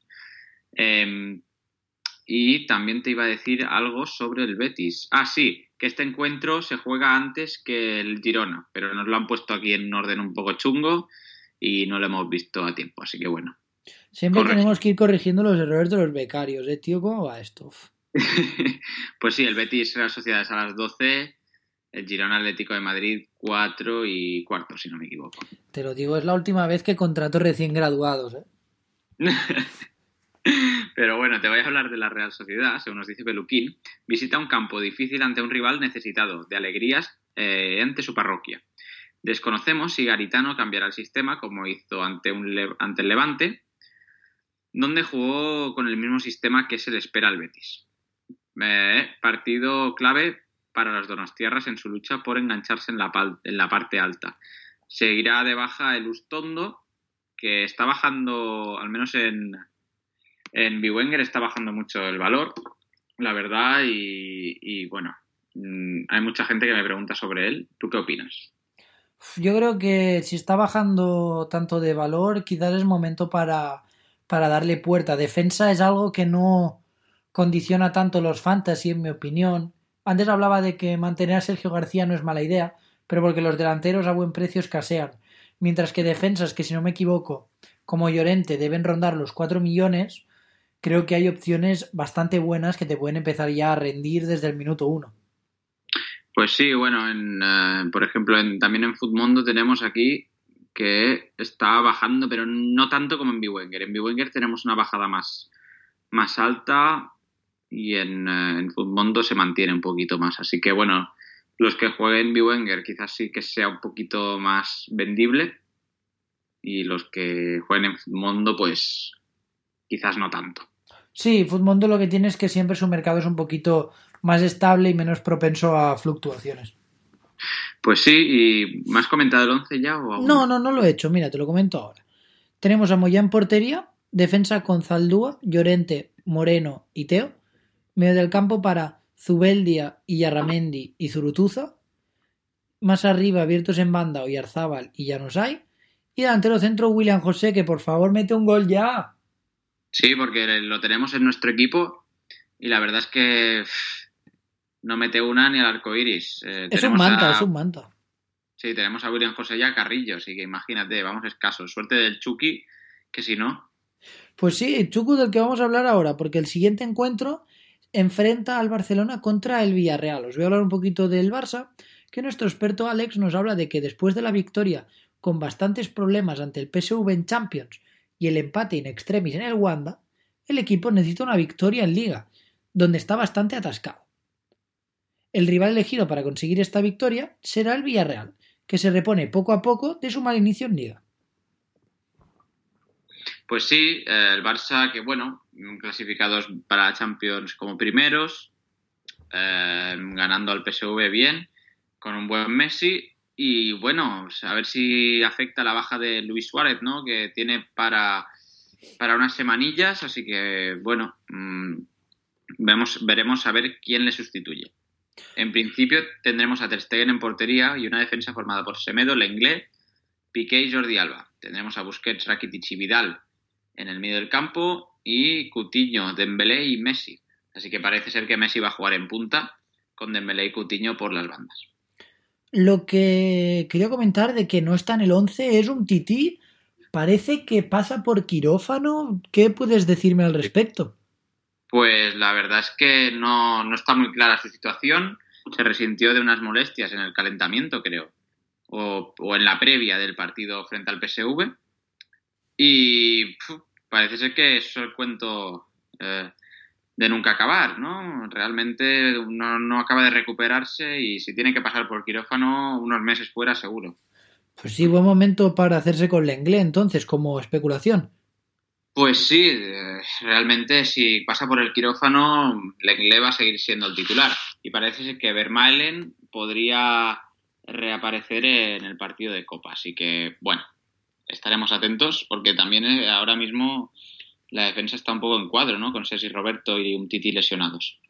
Eh, y también te iba a decir algo sobre el Betis. Ah, sí, que este encuentro se juega antes que el Girona, pero nos lo han puesto aquí en un orden un poco chungo y no lo hemos visto a tiempo, así que bueno. Siempre Correcto. tenemos que ir corrigiendo los errores de los becarios, ¿eh, tío? ¿Cómo va esto? [LAUGHS] Pues sí, el Betis Real Sociedad es a las 12, el Girona Atlético de Madrid 4 y cuarto, si no me equivoco. Te lo digo, es la última vez que contrato recién graduados, ¿eh? [LAUGHS] Pero bueno, te voy a hablar de la Real Sociedad, según nos dice Peluquín. Visita un campo difícil ante un rival necesitado de alegrías eh, ante su parroquia. Desconocemos si Garitano cambiará el sistema como hizo ante, el Levante, donde jugó con el mismo sistema que se le espera al Betis. Eh, partido clave para las donostiarras en su lucha por engancharse en la, en la parte alta. Seguirá de baja el Ustondo, que está bajando, al menos en, en Biwenger, está bajando mucho el valor, la verdad, y, bueno, mm, hay mucha gente que me pregunta sobre él. ¿Tú qué opinas? Yo creo que si está bajando tanto de valor, quizás es momento para, para darle puerta. Defensa es algo que no condiciona tanto los fantasy, en mi opinión. Antes hablaba de que mantener a Sergio García no es mala idea, pero porque los delanteros a buen precio escasean. Mientras que defensas que, si no me equivoco, como Llorente deben rondar los 4 millones, creo que hay opciones bastante buenas que te pueden empezar ya a rendir desde el minuto 1. Pues sí, bueno, en, eh, por ejemplo, en, también en Footmundo tenemos aquí que está bajando, pero no tanto como en Biwenger. En Biwenger tenemos una bajada más, más alta y en, uh, en Footmundo se mantiene un poquito más. Así que bueno, los que jueguen Biwenger quizás sí que sea un poquito más vendible y los que jueguen en Footmundo pues quizás no tanto. Sí, Footmundo lo que tiene es que siempre su mercado es un poquito más estable y menos propenso a fluctuaciones. Pues sí, ¿y me has comentado el 11 ya o aún? No, no, no lo he hecho, mira, te lo comento ahora. Tenemos a Moyá en portería, defensa con Zaldúa, Llorente, Moreno y Teo, medio del campo para Zubeldia, Yarramendi y Zurutuza, más arriba abiertos en banda Oyarzábal y Llanosay, y delantero centro William José, que por favor mete un gol ya. Sí, porque lo tenemos en nuestro equipo y la verdad es que no mete una ni al arco iris. Eh, es un manta, a... es un manta. Sí, tenemos a William José ya Carrillo, así que imagínate, vamos escasos. Suerte del Chucky, que si no. Pues sí, Chucky del que vamos a hablar ahora, porque el siguiente encuentro enfrenta al Barcelona contra el Villarreal. Os voy a hablar un poquito del Barça, que nuestro experto Alex nos habla de que después de la victoria con bastantes problemas ante el PSV en Champions y el empate in extremis en el Wanda, el equipo necesita una victoria en Liga, donde está bastante atascado. El rival elegido para conseguir esta victoria será el Villarreal, que se repone poco a poco de su mal inicio en Liga. Pues sí, eh, el Barça que, bueno, clasificados para Champions como primeros, eh, ganando al PSV bien, con un buen Messi y bueno, a ver si afecta la baja de Luis Suárez, ¿no? Que tiene para, para unas semanillas, así que bueno, mmm, vemos, veremos a ver quién le sustituye. En principio tendremos a Ter Stegen en portería y una defensa formada por Semedo, Lenglet, Piqué y Jordi Alba. Tendremos a Busquets, Rakitic y Vidal en el medio del campo y Coutinho, Dembélé y Messi. Así que parece ser que Messi va a jugar en punta con Dembélé y Coutinho por las bandas. Lo que quería comentar de que no está en el 11 es un tití. Parece que pasa por quirófano. ¿Qué puedes decirme al respecto? Pues la verdad es que no, no está muy clara su situación. Se resintió de unas molestias en el calentamiento, creo, o, o en la previa del partido frente al PSV. Y pf, parece ser que eso es el cuento eh, de nunca acabar, ¿no? Realmente no, no, acaba de recuperarse y si tiene que pasar por quirófano unos meses fuera seguro. Pues sí, buen momento para hacerse con Lenglet entonces, como especulación. Pues sí, eh, realmente si pasa por el quirófano, Lenglet va a seguir siendo el titular. Y parece que Vermaelen podría reaparecer en el partido de Copa. Así que, bueno, estaremos atentos porque también eh, ahora mismo la defensa está un poco en cuadro, ¿no? Con Cesi Roberto y un Titi lesionados.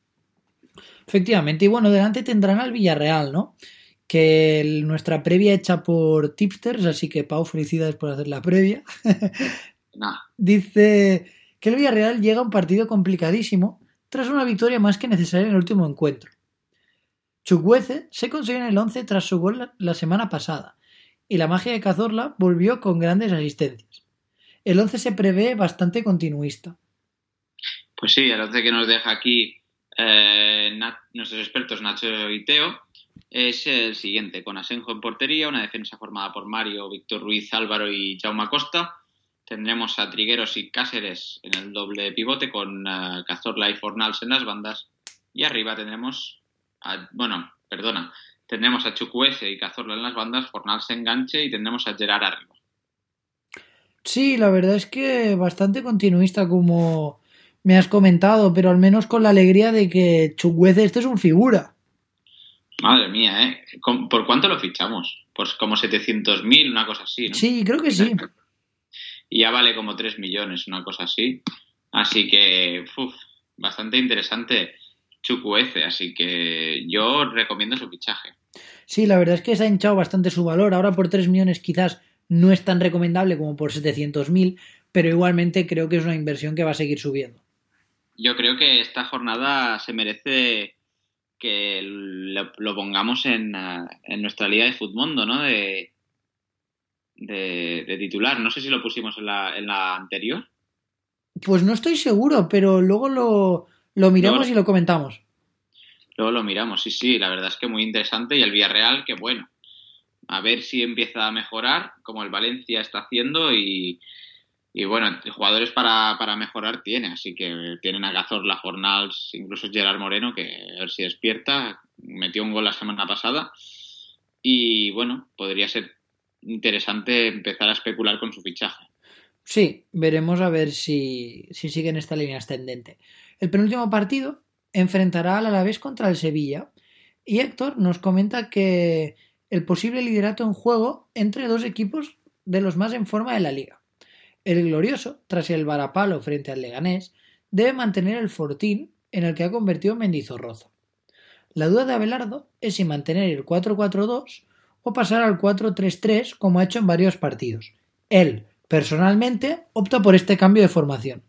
Efectivamente, y bueno, delante tendrán al Villarreal, ¿no? Que el, nuestra previa hecha por tipsters, así que Pau, felicidades por hacer la previa. [LAUGHS] Nah. Dice que el Villarreal llega a un partido complicadísimo tras una victoria más que necesaria en el último encuentro. Chukwueze se consiguió en el 11 tras su gol la, la semana pasada y la magia de Cazorla volvió con grandes asistencias. El 11 se prevé bastante continuista. Pues sí, el 11 que nos deja aquí eh, nuestros expertos Nacho y Teo es el siguiente, con Asenjo en portería, una defensa formada por Mario, Víctor Ruiz, Álvaro y Jaume Costa. Tendremos a Trigueros y Cáceres en el doble pivote con uh, Cazorla y Fornals en las bandas. Y arriba tendremos, bueno, perdona, tendremos a Chukwueze y Cazorla en las bandas, Fornals enganche y tendremos a Gerard arriba. Sí, la verdad es que bastante continuista como me has comentado, pero al menos con la alegría de que Chukwueze este es un figura. Madre mía, ¿eh? ¿Con- ¿Por cuánto lo fichamos? Pues como 700.000, una cosa así, ¿no? Sí, creo que sí. Y ya vale como 3 millones, una cosa así. Así que, uf, bastante interesante Chukwueze, así que yo recomiendo su fichaje. Sí, la verdad es que se ha hinchado bastante su valor. Ahora por 3 millones quizás no es tan recomendable como por 700.000, pero igualmente creo que es una inversión que va a seguir subiendo. Yo creo que esta jornada se merece que lo, lo pongamos en, uh, en, nuestra liga de Futmundo, ¿no? De, de, de, titular. No sé si lo pusimos en la, en la anterior. Pues no estoy seguro, pero luego lo, lo miramos Luego- y lo comentamos. Luego lo miramos, sí, sí, la verdad es que muy interesante. Y el Villarreal, que bueno, a ver si empieza a mejorar, como el Valencia está haciendo. Y, y bueno, jugadores para, para mejorar tiene, así que tienen a Cazorla, Fornals, incluso Gerard Moreno, que a ver si despierta. Metió un gol la semana pasada. Y bueno, podría ser interesante empezar a especular con su fichaje. Sí, veremos a ver si, si sigue en esta línea ascendente. El penúltimo partido enfrentará al Alavés contra el Sevilla y Héctor nos comenta que el posible liderato en juego entre dos equipos de los más en forma de la liga. El glorioso, tras el varapalo frente al Leganés, debe mantener el fortín en el que ha convertido Mendizorroza. La duda de Abelardo es si mantener el 4-4-2 o pasar al 4-3-3 como ha hecho en varios partidos. Él, personalmente, opta por este cambio de formación.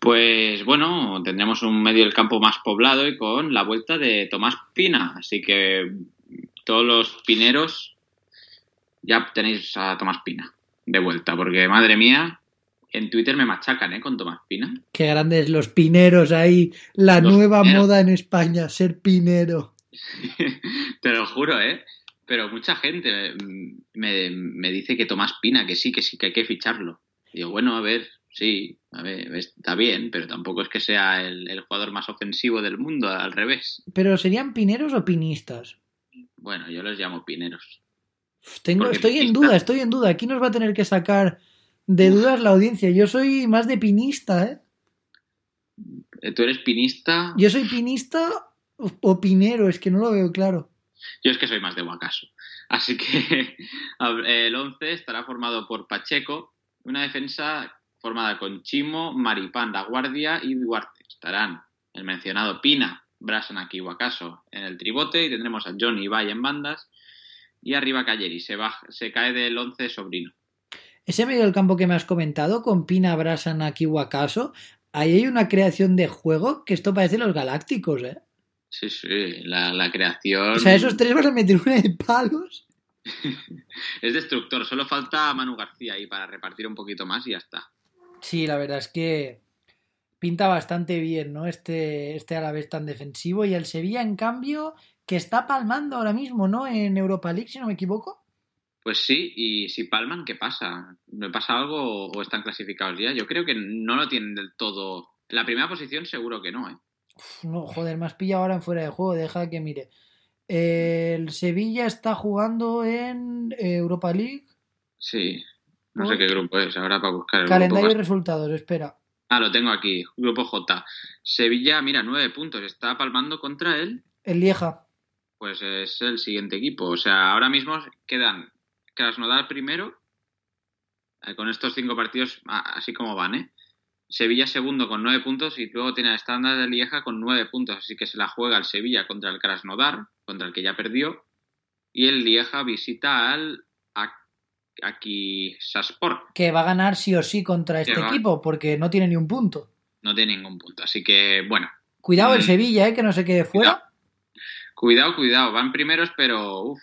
Pues bueno, tendremos un medio del campo más poblado y con la vuelta de Tomás Pina. Así que todos los pineros ya tenéis a Tomás Pina de vuelta. Porque madre mía, en Twitter me machacan, ¿eh? Con Tomás Pina. Qué grandes los pineros ahí, la Los nueva pineros. moda en España, ser pinero. [LAUGHS] Te lo juro, ¿eh? Pero mucha gente me, me dice que Tomás Pina, que sí, que sí, que hay que ficharlo. Digo, bueno, a ver, sí, a ver, está bien, pero tampoco es que sea el, el jugador más ofensivo del mundo, al revés. Pero serían pineros o pinistas. Bueno, yo los llamo pineros. Tengo, estoy en duda, estoy en duda. Aquí nos va a tener que sacar de dudas la audiencia. Yo soy más de pinista, ¿eh? Eh, Tú eres pinista, Yo soy pinista o- o pinero, es que no lo veo claro. yo es que soy más de Guacaso. Así que [LAUGHS] el 11 estará formado por Pacheco, una defensa formada con Chimo, Maripán, La Guardia y Duarte. Estarán el mencionado Pina, Brasanak y Guacaso en el tribote y tendremos a Johnny Ibai en bandas y arriba Calleri. Se, baja, se cae del 11 Sobrino. Ese medio del campo que me has comentado, con Pina, Brasan, aquí Wakaso, ahí hay una creación de juego que esto parece los galácticos, ¿eh? Sí, sí, la, la creación O sea, esos tres van a meter una de palos. [LAUGHS] es destructor. Solo falta Manu García ahí para repartir un poquito más y ya está. Sí, la verdad es que pinta bastante bien, ¿no? Este, este a la vez tan defensivo. Y el Sevilla, en cambio, que está palmando ahora mismo, ¿no? En Europa League, si no me equivoco. Pues sí, y si palman, ¿qué pasa? ¿Me pasa algo o están clasificados ya? Yo creo que no lo tienen del todo. En la primera posición seguro que no, ¿eh? Uf, No, joder, me has pillado ahora en fuera de juego, deja que mire. El Sevilla está jugando en Europa League. Sí. No sé qué grupo es, ahora para buscar el Calendario y grupo. resultados, espera. Ah, lo tengo aquí, grupo J. Sevilla, mira, nueve puntos, está palmando contra él, El Lieja. pues es el siguiente equipo. O sea, ahora mismo quedan Krasnodar primero, eh, con estos cinco partidos a- así como van, ¿eh? Sevilla segundo con nueve puntos y luego tiene el estándar de Lieja con nueve puntos, así que se la juega el Sevilla contra el Krasnodar, contra el que ya perdió, y el Lieja visita al Akisaspor. Que va a ganar sí o sí contra este equipo, porque no tiene ni un punto. No tiene ningún punto, así que bueno, Cuidado el Mm. Sevilla, ¿eh? Que no se quede fuera. Cuidado, cuidado, van primeros, pero uf.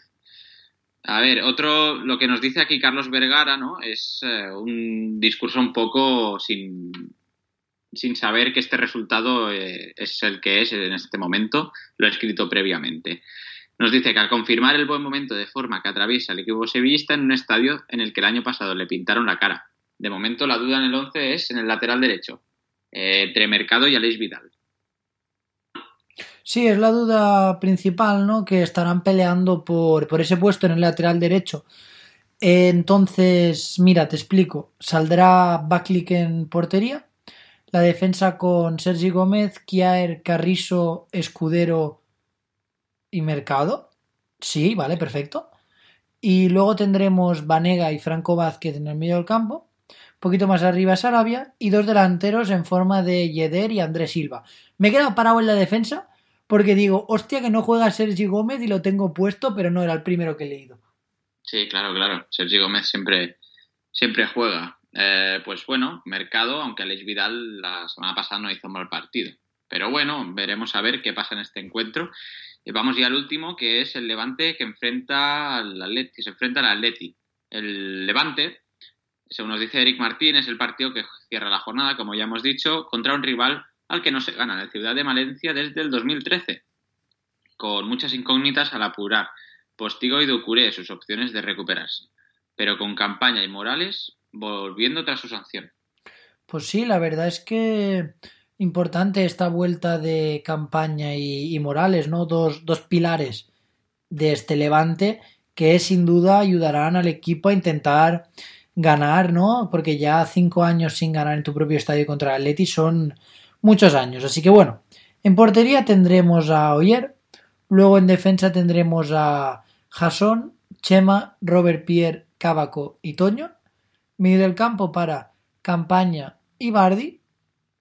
A ver, otro, lo que nos dice aquí Carlos Vergara, ¿no? Es eh, un discurso un poco sin, sin saber que este resultado eh, es el que es en este momento, lo he escrito previamente. Nos dice que al confirmar el buen momento de forma que atraviesa el equipo sevillista en un estadio en el que el año pasado le pintaron la cara. De momento la duda en el 11 es en el lateral derecho, eh, entre Mercado y Aleix Vidal. Sí, es la duda principal, ¿no? Que estarán peleando por, por ese puesto en el lateral derecho. Eh, Entonces, mira, te explico. Saldrá Baklik en portería. La defensa con Sergi Gómez, Kiaer, Carrizo, Escudero y Mercado. Sí, vale, perfecto. Y luego tendremos Vanega y Franco Vázquez en el medio del campo. Un poquito más arriba Sarabia. Y dos delanteros en forma de Yeder y Andrés Silva. Me he quedado parado en la defensa porque digo, hostia, que no juega Sergi Gómez y lo tengo puesto, pero no era el primero que he leído. Sí, claro, claro. Sergi Gómez siempre, siempre juega. Eh, pues bueno, mercado, aunque Alex Vidal la semana pasada no hizo mal partido. Pero bueno, veremos a ver qué pasa en este encuentro. Vamos ya al último, que es el Levante que enfrenta al Atleti, se enfrenta al Atleti. El Levante, según nos dice Eric Martín, es el partido que cierra la jornada, como ya hemos dicho, contra un rival al que no se gana, la ciudad de Valencia desde el 2013, con muchas incógnitas al apurar. Postigo y Ducuré sus opciones de recuperarse, pero con campaña y Morales volviendo tras su sanción. Pues sí, la verdad es que importante esta vuelta de campaña y, Morales, ¿no? Dos, dos pilares de este levante que sin duda ayudarán al equipo a intentar ganar, ¿no? Porque ya cinco años sin ganar en tu propio estadio contra el Atleti son muchos años. Así que bueno, en portería tendremos a Oyer, luego en defensa tendremos a Jason, Chema, Robert Pierre, Cábaco y Toño. Medio del campo para Campaña y Bardi.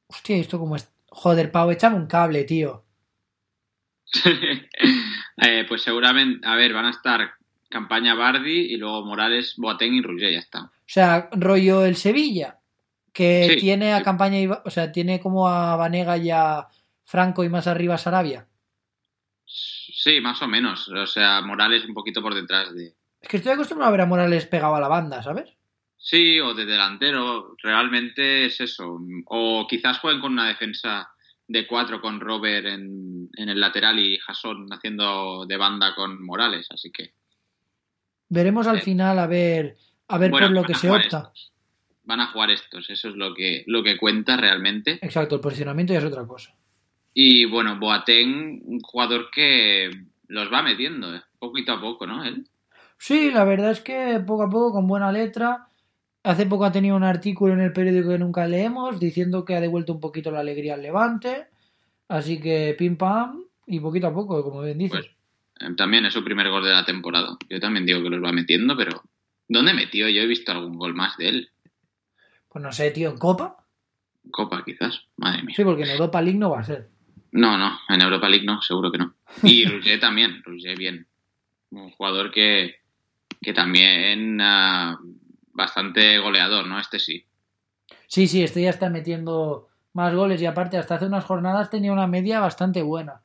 Hostia, esto como es. Joder, Pau, échame un cable, tío. [LAUGHS] eh, pues seguramente, a ver, van a estar Campaña Bardi y luego Morales, Boateng y Ruggier, ya está. O sea, rollo el Sevilla, que sí, tiene a Campaña y, o sea, tiene como a Vanega y a Franco y más arriba a Sarabia. Sí, más o menos. O sea, Morales un poquito por detrás de. Es que estoy acostumbrado a ver a Morales pegado a la banda, ¿sabes? Sí, o de delantero. Realmente es eso. O quizás jueguen con una defensa de cuatro con Robert en, en el lateral y Jason haciendo de banda con Morales. Así que. Veremos al eh. final a ver, a ver bueno, por lo que se opta. Estos. Van a jugar estos, eso es lo que, lo que cuenta realmente. Exacto, el posicionamiento ya es otra cosa. Y bueno, Boateng, un jugador que los va metiendo, ¿eh? poquito a poco, ¿no? Él. Sí, la verdad es que poco a poco, con buena letra. Hace poco ha tenido un artículo en el periódico que nunca leemos diciendo que ha devuelto un poquito la alegría al Levante. Así que pim pam y poquito a poco, como bien dices. Pues, también es su primer gol de la temporada. Yo también digo que los va metiendo, pero ¿dónde metió? Yo he visto algún gol más de él. Pues no sé, tío, ¿en Copa? Copa, quizás. Madre mía. Sí, porque en Europa League no va a ser. No, no, en Europa League no, seguro que no. Y [LAUGHS] Roger también, Roger bien. Un jugador que, que también uh, bastante goleador, ¿no? Este sí. Sí, sí, este ya está metiendo más goles y aparte hasta hace unas jornadas tenía una media bastante buena.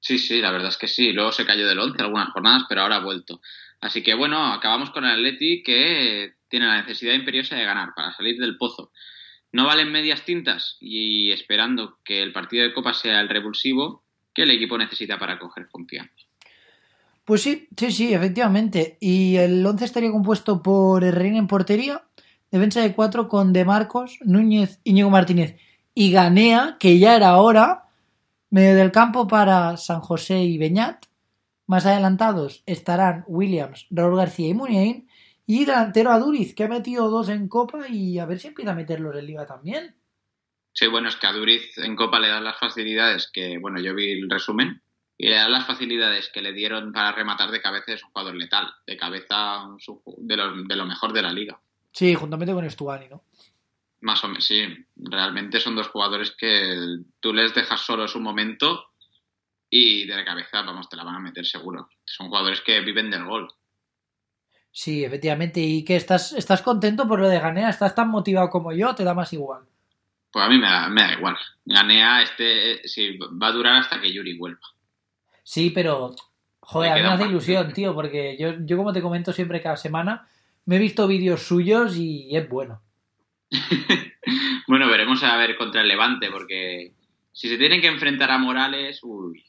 Sí, sí, la verdad es que sí. Luego se cayó del 11 algunas jornadas, pero ahora ha vuelto. Así que bueno, acabamos con el Atleti que tiene la necesidad imperiosa de ganar para salir del pozo. No valen medias tintas y esperando que el partido de Copa sea el revulsivo que el equipo necesita para coger confianza. Pues sí, sí, sí, efectivamente. Y el 11 estaría compuesto por Herrera en portería, defensa de cuatro con De Marcos, Núñez, Íñigo Martínez y Ganea, que ya era hora, medio del campo para San José y Beñat. Más adelantados estarán Williams, Raúl García y Muniain. Y delantero a Duriz, que ha metido dos en Copa y a ver si empieza a meterlos en Liga también. Sí, bueno, es que a Duriz en Copa le dan las facilidades que, bueno, yo vi el resumen, y le dan las facilidades que le dieron para rematar de cabeza, es un jugador letal, de cabeza de lo, de lo mejor de la liga. Sí, juntamente con Estuani, ¿no? Más o menos, sí. Realmente son dos jugadores que tú les dejas solos un momento y de cabeza, vamos, te la van a meter seguro. Son jugadores que viven del gol. Sí, efectivamente. ¿Y qué? ¿Estás, ¿Estás contento por lo de Ganea? ¿Estás tan motivado como yo? ¿Te da más igual? Pues a mí me da, me da igual. Ganea, este, sí, va a durar hasta que Yuri vuelva. Sí, pero. Joder, a mí me hace ilusión, tío, porque yo, yo, como te comento siempre cada semana, me he visto vídeos suyos y es bueno. [LAUGHS] bueno, veremos a ver contra el Levante, porque si se tienen que enfrentar a Morales, uy.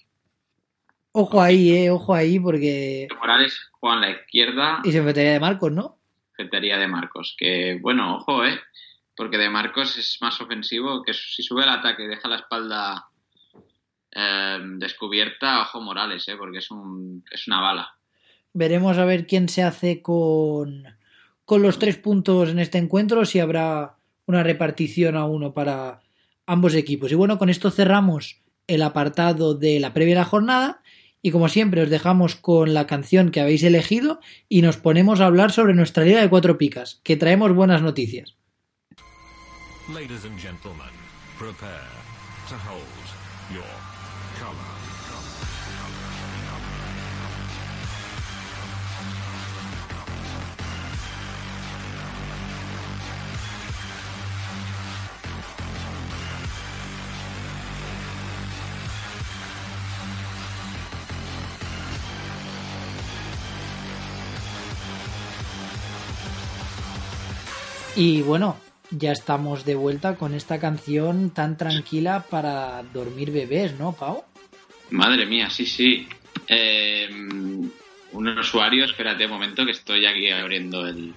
Ojo ahí, eh, ojo ahí, porque. Morales juega en la izquierda. Y se enfrentaría de Marcos, ¿no? Enfrentaría de Marcos, que bueno, ojo, eh. Porque de Marcos es más ofensivo, que si sube el ataque y deja la espalda eh, descubierta, ojo Morales, eh, porque es, un, es una bala. Veremos a ver quién se hace con, con los tres puntos en este encuentro, si habrá una repartición a uno para ambos equipos. Y bueno, con esto cerramos el apartado de la previa de la jornada Y como siempre, os dejamos con la canción que habéis elegido y nos ponemos a hablar sobre nuestra liga de cuatro picas, que traemos buenas noticias. Ladies and gentlemen, prepare to hold your Y bueno, ya estamos de vuelta con esta canción tan tranquila para dormir bebés, ¿no, Pau? Madre mía, sí, sí. Eh, un usuario, espérate un momento que estoy aquí abriendo el...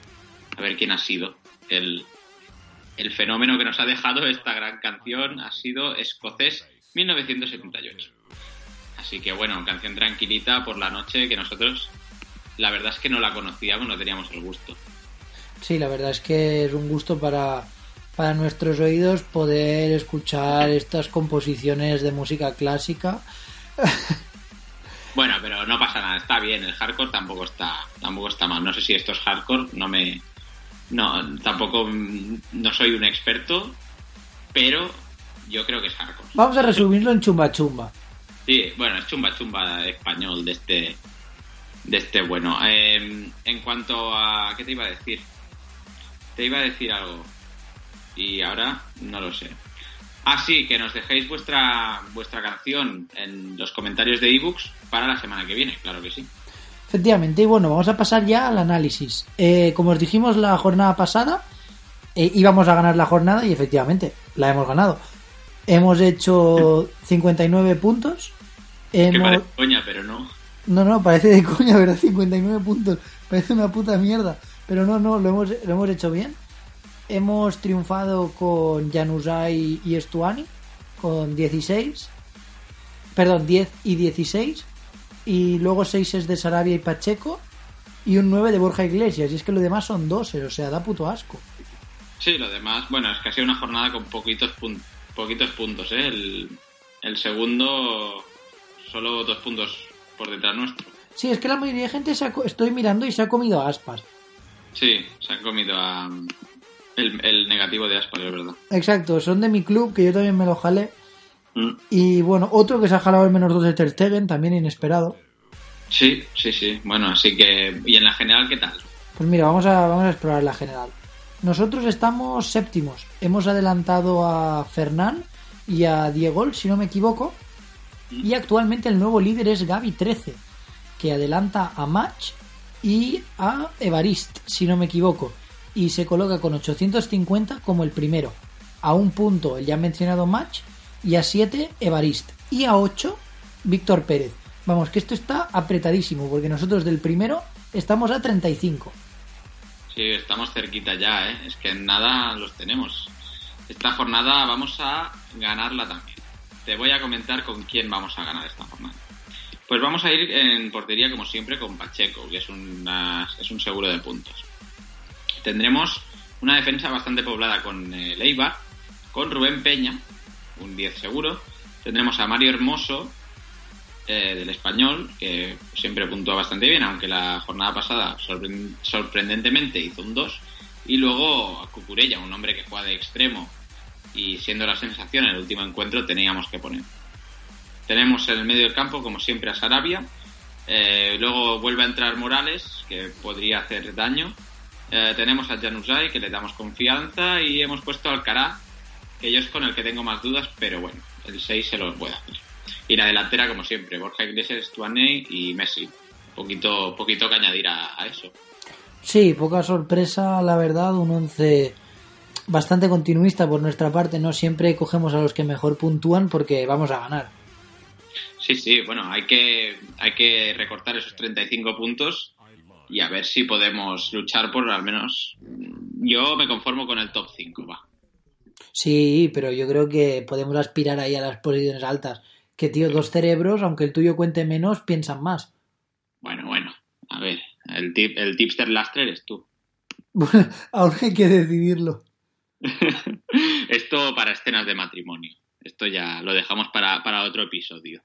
A ver quién ha sido. El, el fenómeno que nos ha dejado esta gran canción ha sido Escocés 1978. Así que bueno, canción tranquilita por la noche que nosotros la verdad es que no la conocíamos, no teníamos el gusto. Sí, la verdad es que es un gusto para, para nuestros oídos poder escuchar estas composiciones de música clásica. Bueno, pero no pasa nada, está bien, el hardcore tampoco está, tampoco está mal. No sé si esto es hardcore, no me. No, tampoco mm, no soy un experto, pero yo creo que es hardcore. Vamos a resumirlo en chumba chumba. Sí, bueno, es chumba chumba español de este. De este bueno. Eh, en cuanto a. ¿Qué te iba a decir? Te iba a decir algo. Y ahora no lo sé. Ah, sí, que nos dejéis vuestra, vuestra canción en los comentarios de ebooks para la semana que viene, claro que sí. Efectivamente, y bueno, vamos a pasar ya al análisis. Eh, como os dijimos la jornada pasada, eh, íbamos a ganar la jornada y efectivamente la hemos ganado. Hemos hecho [LAUGHS] 59 puntos. Que Hemos... parece coña, pero no. No, no, parece de coña, ¿verdad? 59 puntos. Parece una puta mierda. Pero no, no, lo hemos, lo hemos hecho bien. Hemos triunfado con Januzaj y Estuani, con 16. Perdón, 10 y 16. Y luego 6 es de Sarabia y Pacheco. Y un 9 de Borja Iglesias. Y es que lo demás son 12, o sea, da puto asco. Sí, lo demás, bueno, es que ha sido una jornada con poquitos, pun- poquitos puntos, ¿eh? El, el segundo, solo dos puntos por detrás nuestro. Sí, es que la mayoría de gente se ha estoy mirando y se ha comido aspas. Sí, se han comido a, el, el negativo de Aspar, es verdad. Exacto, son de mi club, que yo también me lo jalé. Mm. Y bueno, otro que se ha jalado el menos 2 de Ter Stegen, también inesperado. Sí, sí, sí. Bueno, así que. ¿Y en la general qué tal? Pues mira, vamos a, vamos a explorar la general. Nosotros estamos séptimos. Hemos adelantado a Fernán y a Diego, si no me equivoco. Y actualmente el nuevo líder es Gaby 13, que adelanta a Match y a Evarist, si no me equivoco. Y se coloca con 850 como el primero. A un punto el ya mencionado Match y a 7 Evarist. Y a 8 Víctor Pérez. Vamos, que esto está apretadísimo, porque nosotros del primero estamos a 35. Sí, estamos cerquita ya, ¿eh? Es que en nada los tenemos. Esta jornada vamos a ganarla también. Te voy a comentar con quién vamos a ganar esta jornada. Pues vamos a ir en portería, como siempre, con Pacheco, que es, una, es un seguro de puntos. Tendremos una defensa bastante poblada con eh, Leibar, con Rubén Peña, un 10 seguro. Tendremos a Mario Hermoso, eh, del español, que siempre puntúa bastante bien, aunque la jornada pasada sorpre- sorprendentemente hizo un 2. Y luego a Cucurella, un hombre que juega de extremo y siendo la sensación en el último encuentro teníamos que poner. Tenemos en el medio del campo, como siempre, a Sarabia. Eh, luego vuelve a entrar Morales, que podría hacer daño. Eh, tenemos a Januzaj, que le damos confianza. Y hemos puesto a Alcaraz, que yo es con el que tengo más dudas, pero bueno, el 6 se lo puede hacer. Y la delantera, como siempre, Borja Iglesias, Stuaney y Messi. Poquito, poquito que añadir a, a eso. Sí, poca sorpresa, la verdad, un 11 bastante continuista por nuestra parte, no siempre cogemos a los que mejor puntúan porque vamos a ganar. Sí, sí, bueno, hay que, hay que recortar esos 35 puntos y a ver si podemos luchar por al menos... Yo me conformo con el top 5, va. Sí, pero yo creo que podemos aspirar ahí a las posiciones altas. Que tío, dos cerebros, aunque el tuyo cuente menos, piensan más. Bueno, bueno, a ver, el, tip, el tipster lastre eres tú. Bueno, [LAUGHS] ahora hay que decidirlo. [LAUGHS] Esto para escenas de matrimonio. Esto ya lo dejamos para, para otro episodio.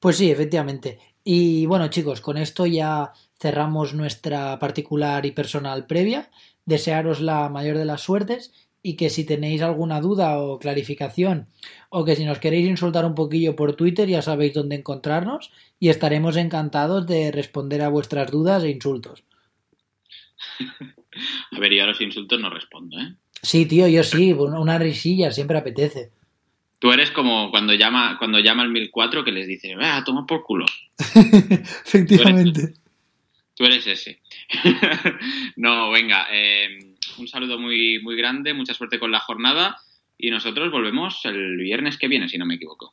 Pues sí, efectivamente. Y bueno, chicos, con esto ya cerramos nuestra particular y personal previa. Desearos la mayor de las suertes y que si tenéis alguna duda o clarificación o que si nos queréis insultar un poquillo por Twitter ya sabéis dónde encontrarnos y estaremos encantados de responder a vuestras dudas e insultos. [LAUGHS] A ver, yo a los insultos no respondo, ¿eh? Sí, tío, yo sí, una risilla siempre apetece. Tú eres como cuando llama, cuando llama el 1004 que les dice, ah, toma por culo. [LAUGHS] Efectivamente. Tú eres, ese. [LAUGHS] no, venga, eh, un saludo muy, muy grande, mucha suerte con la jornada y nosotros volvemos el viernes que viene, si no me equivoco.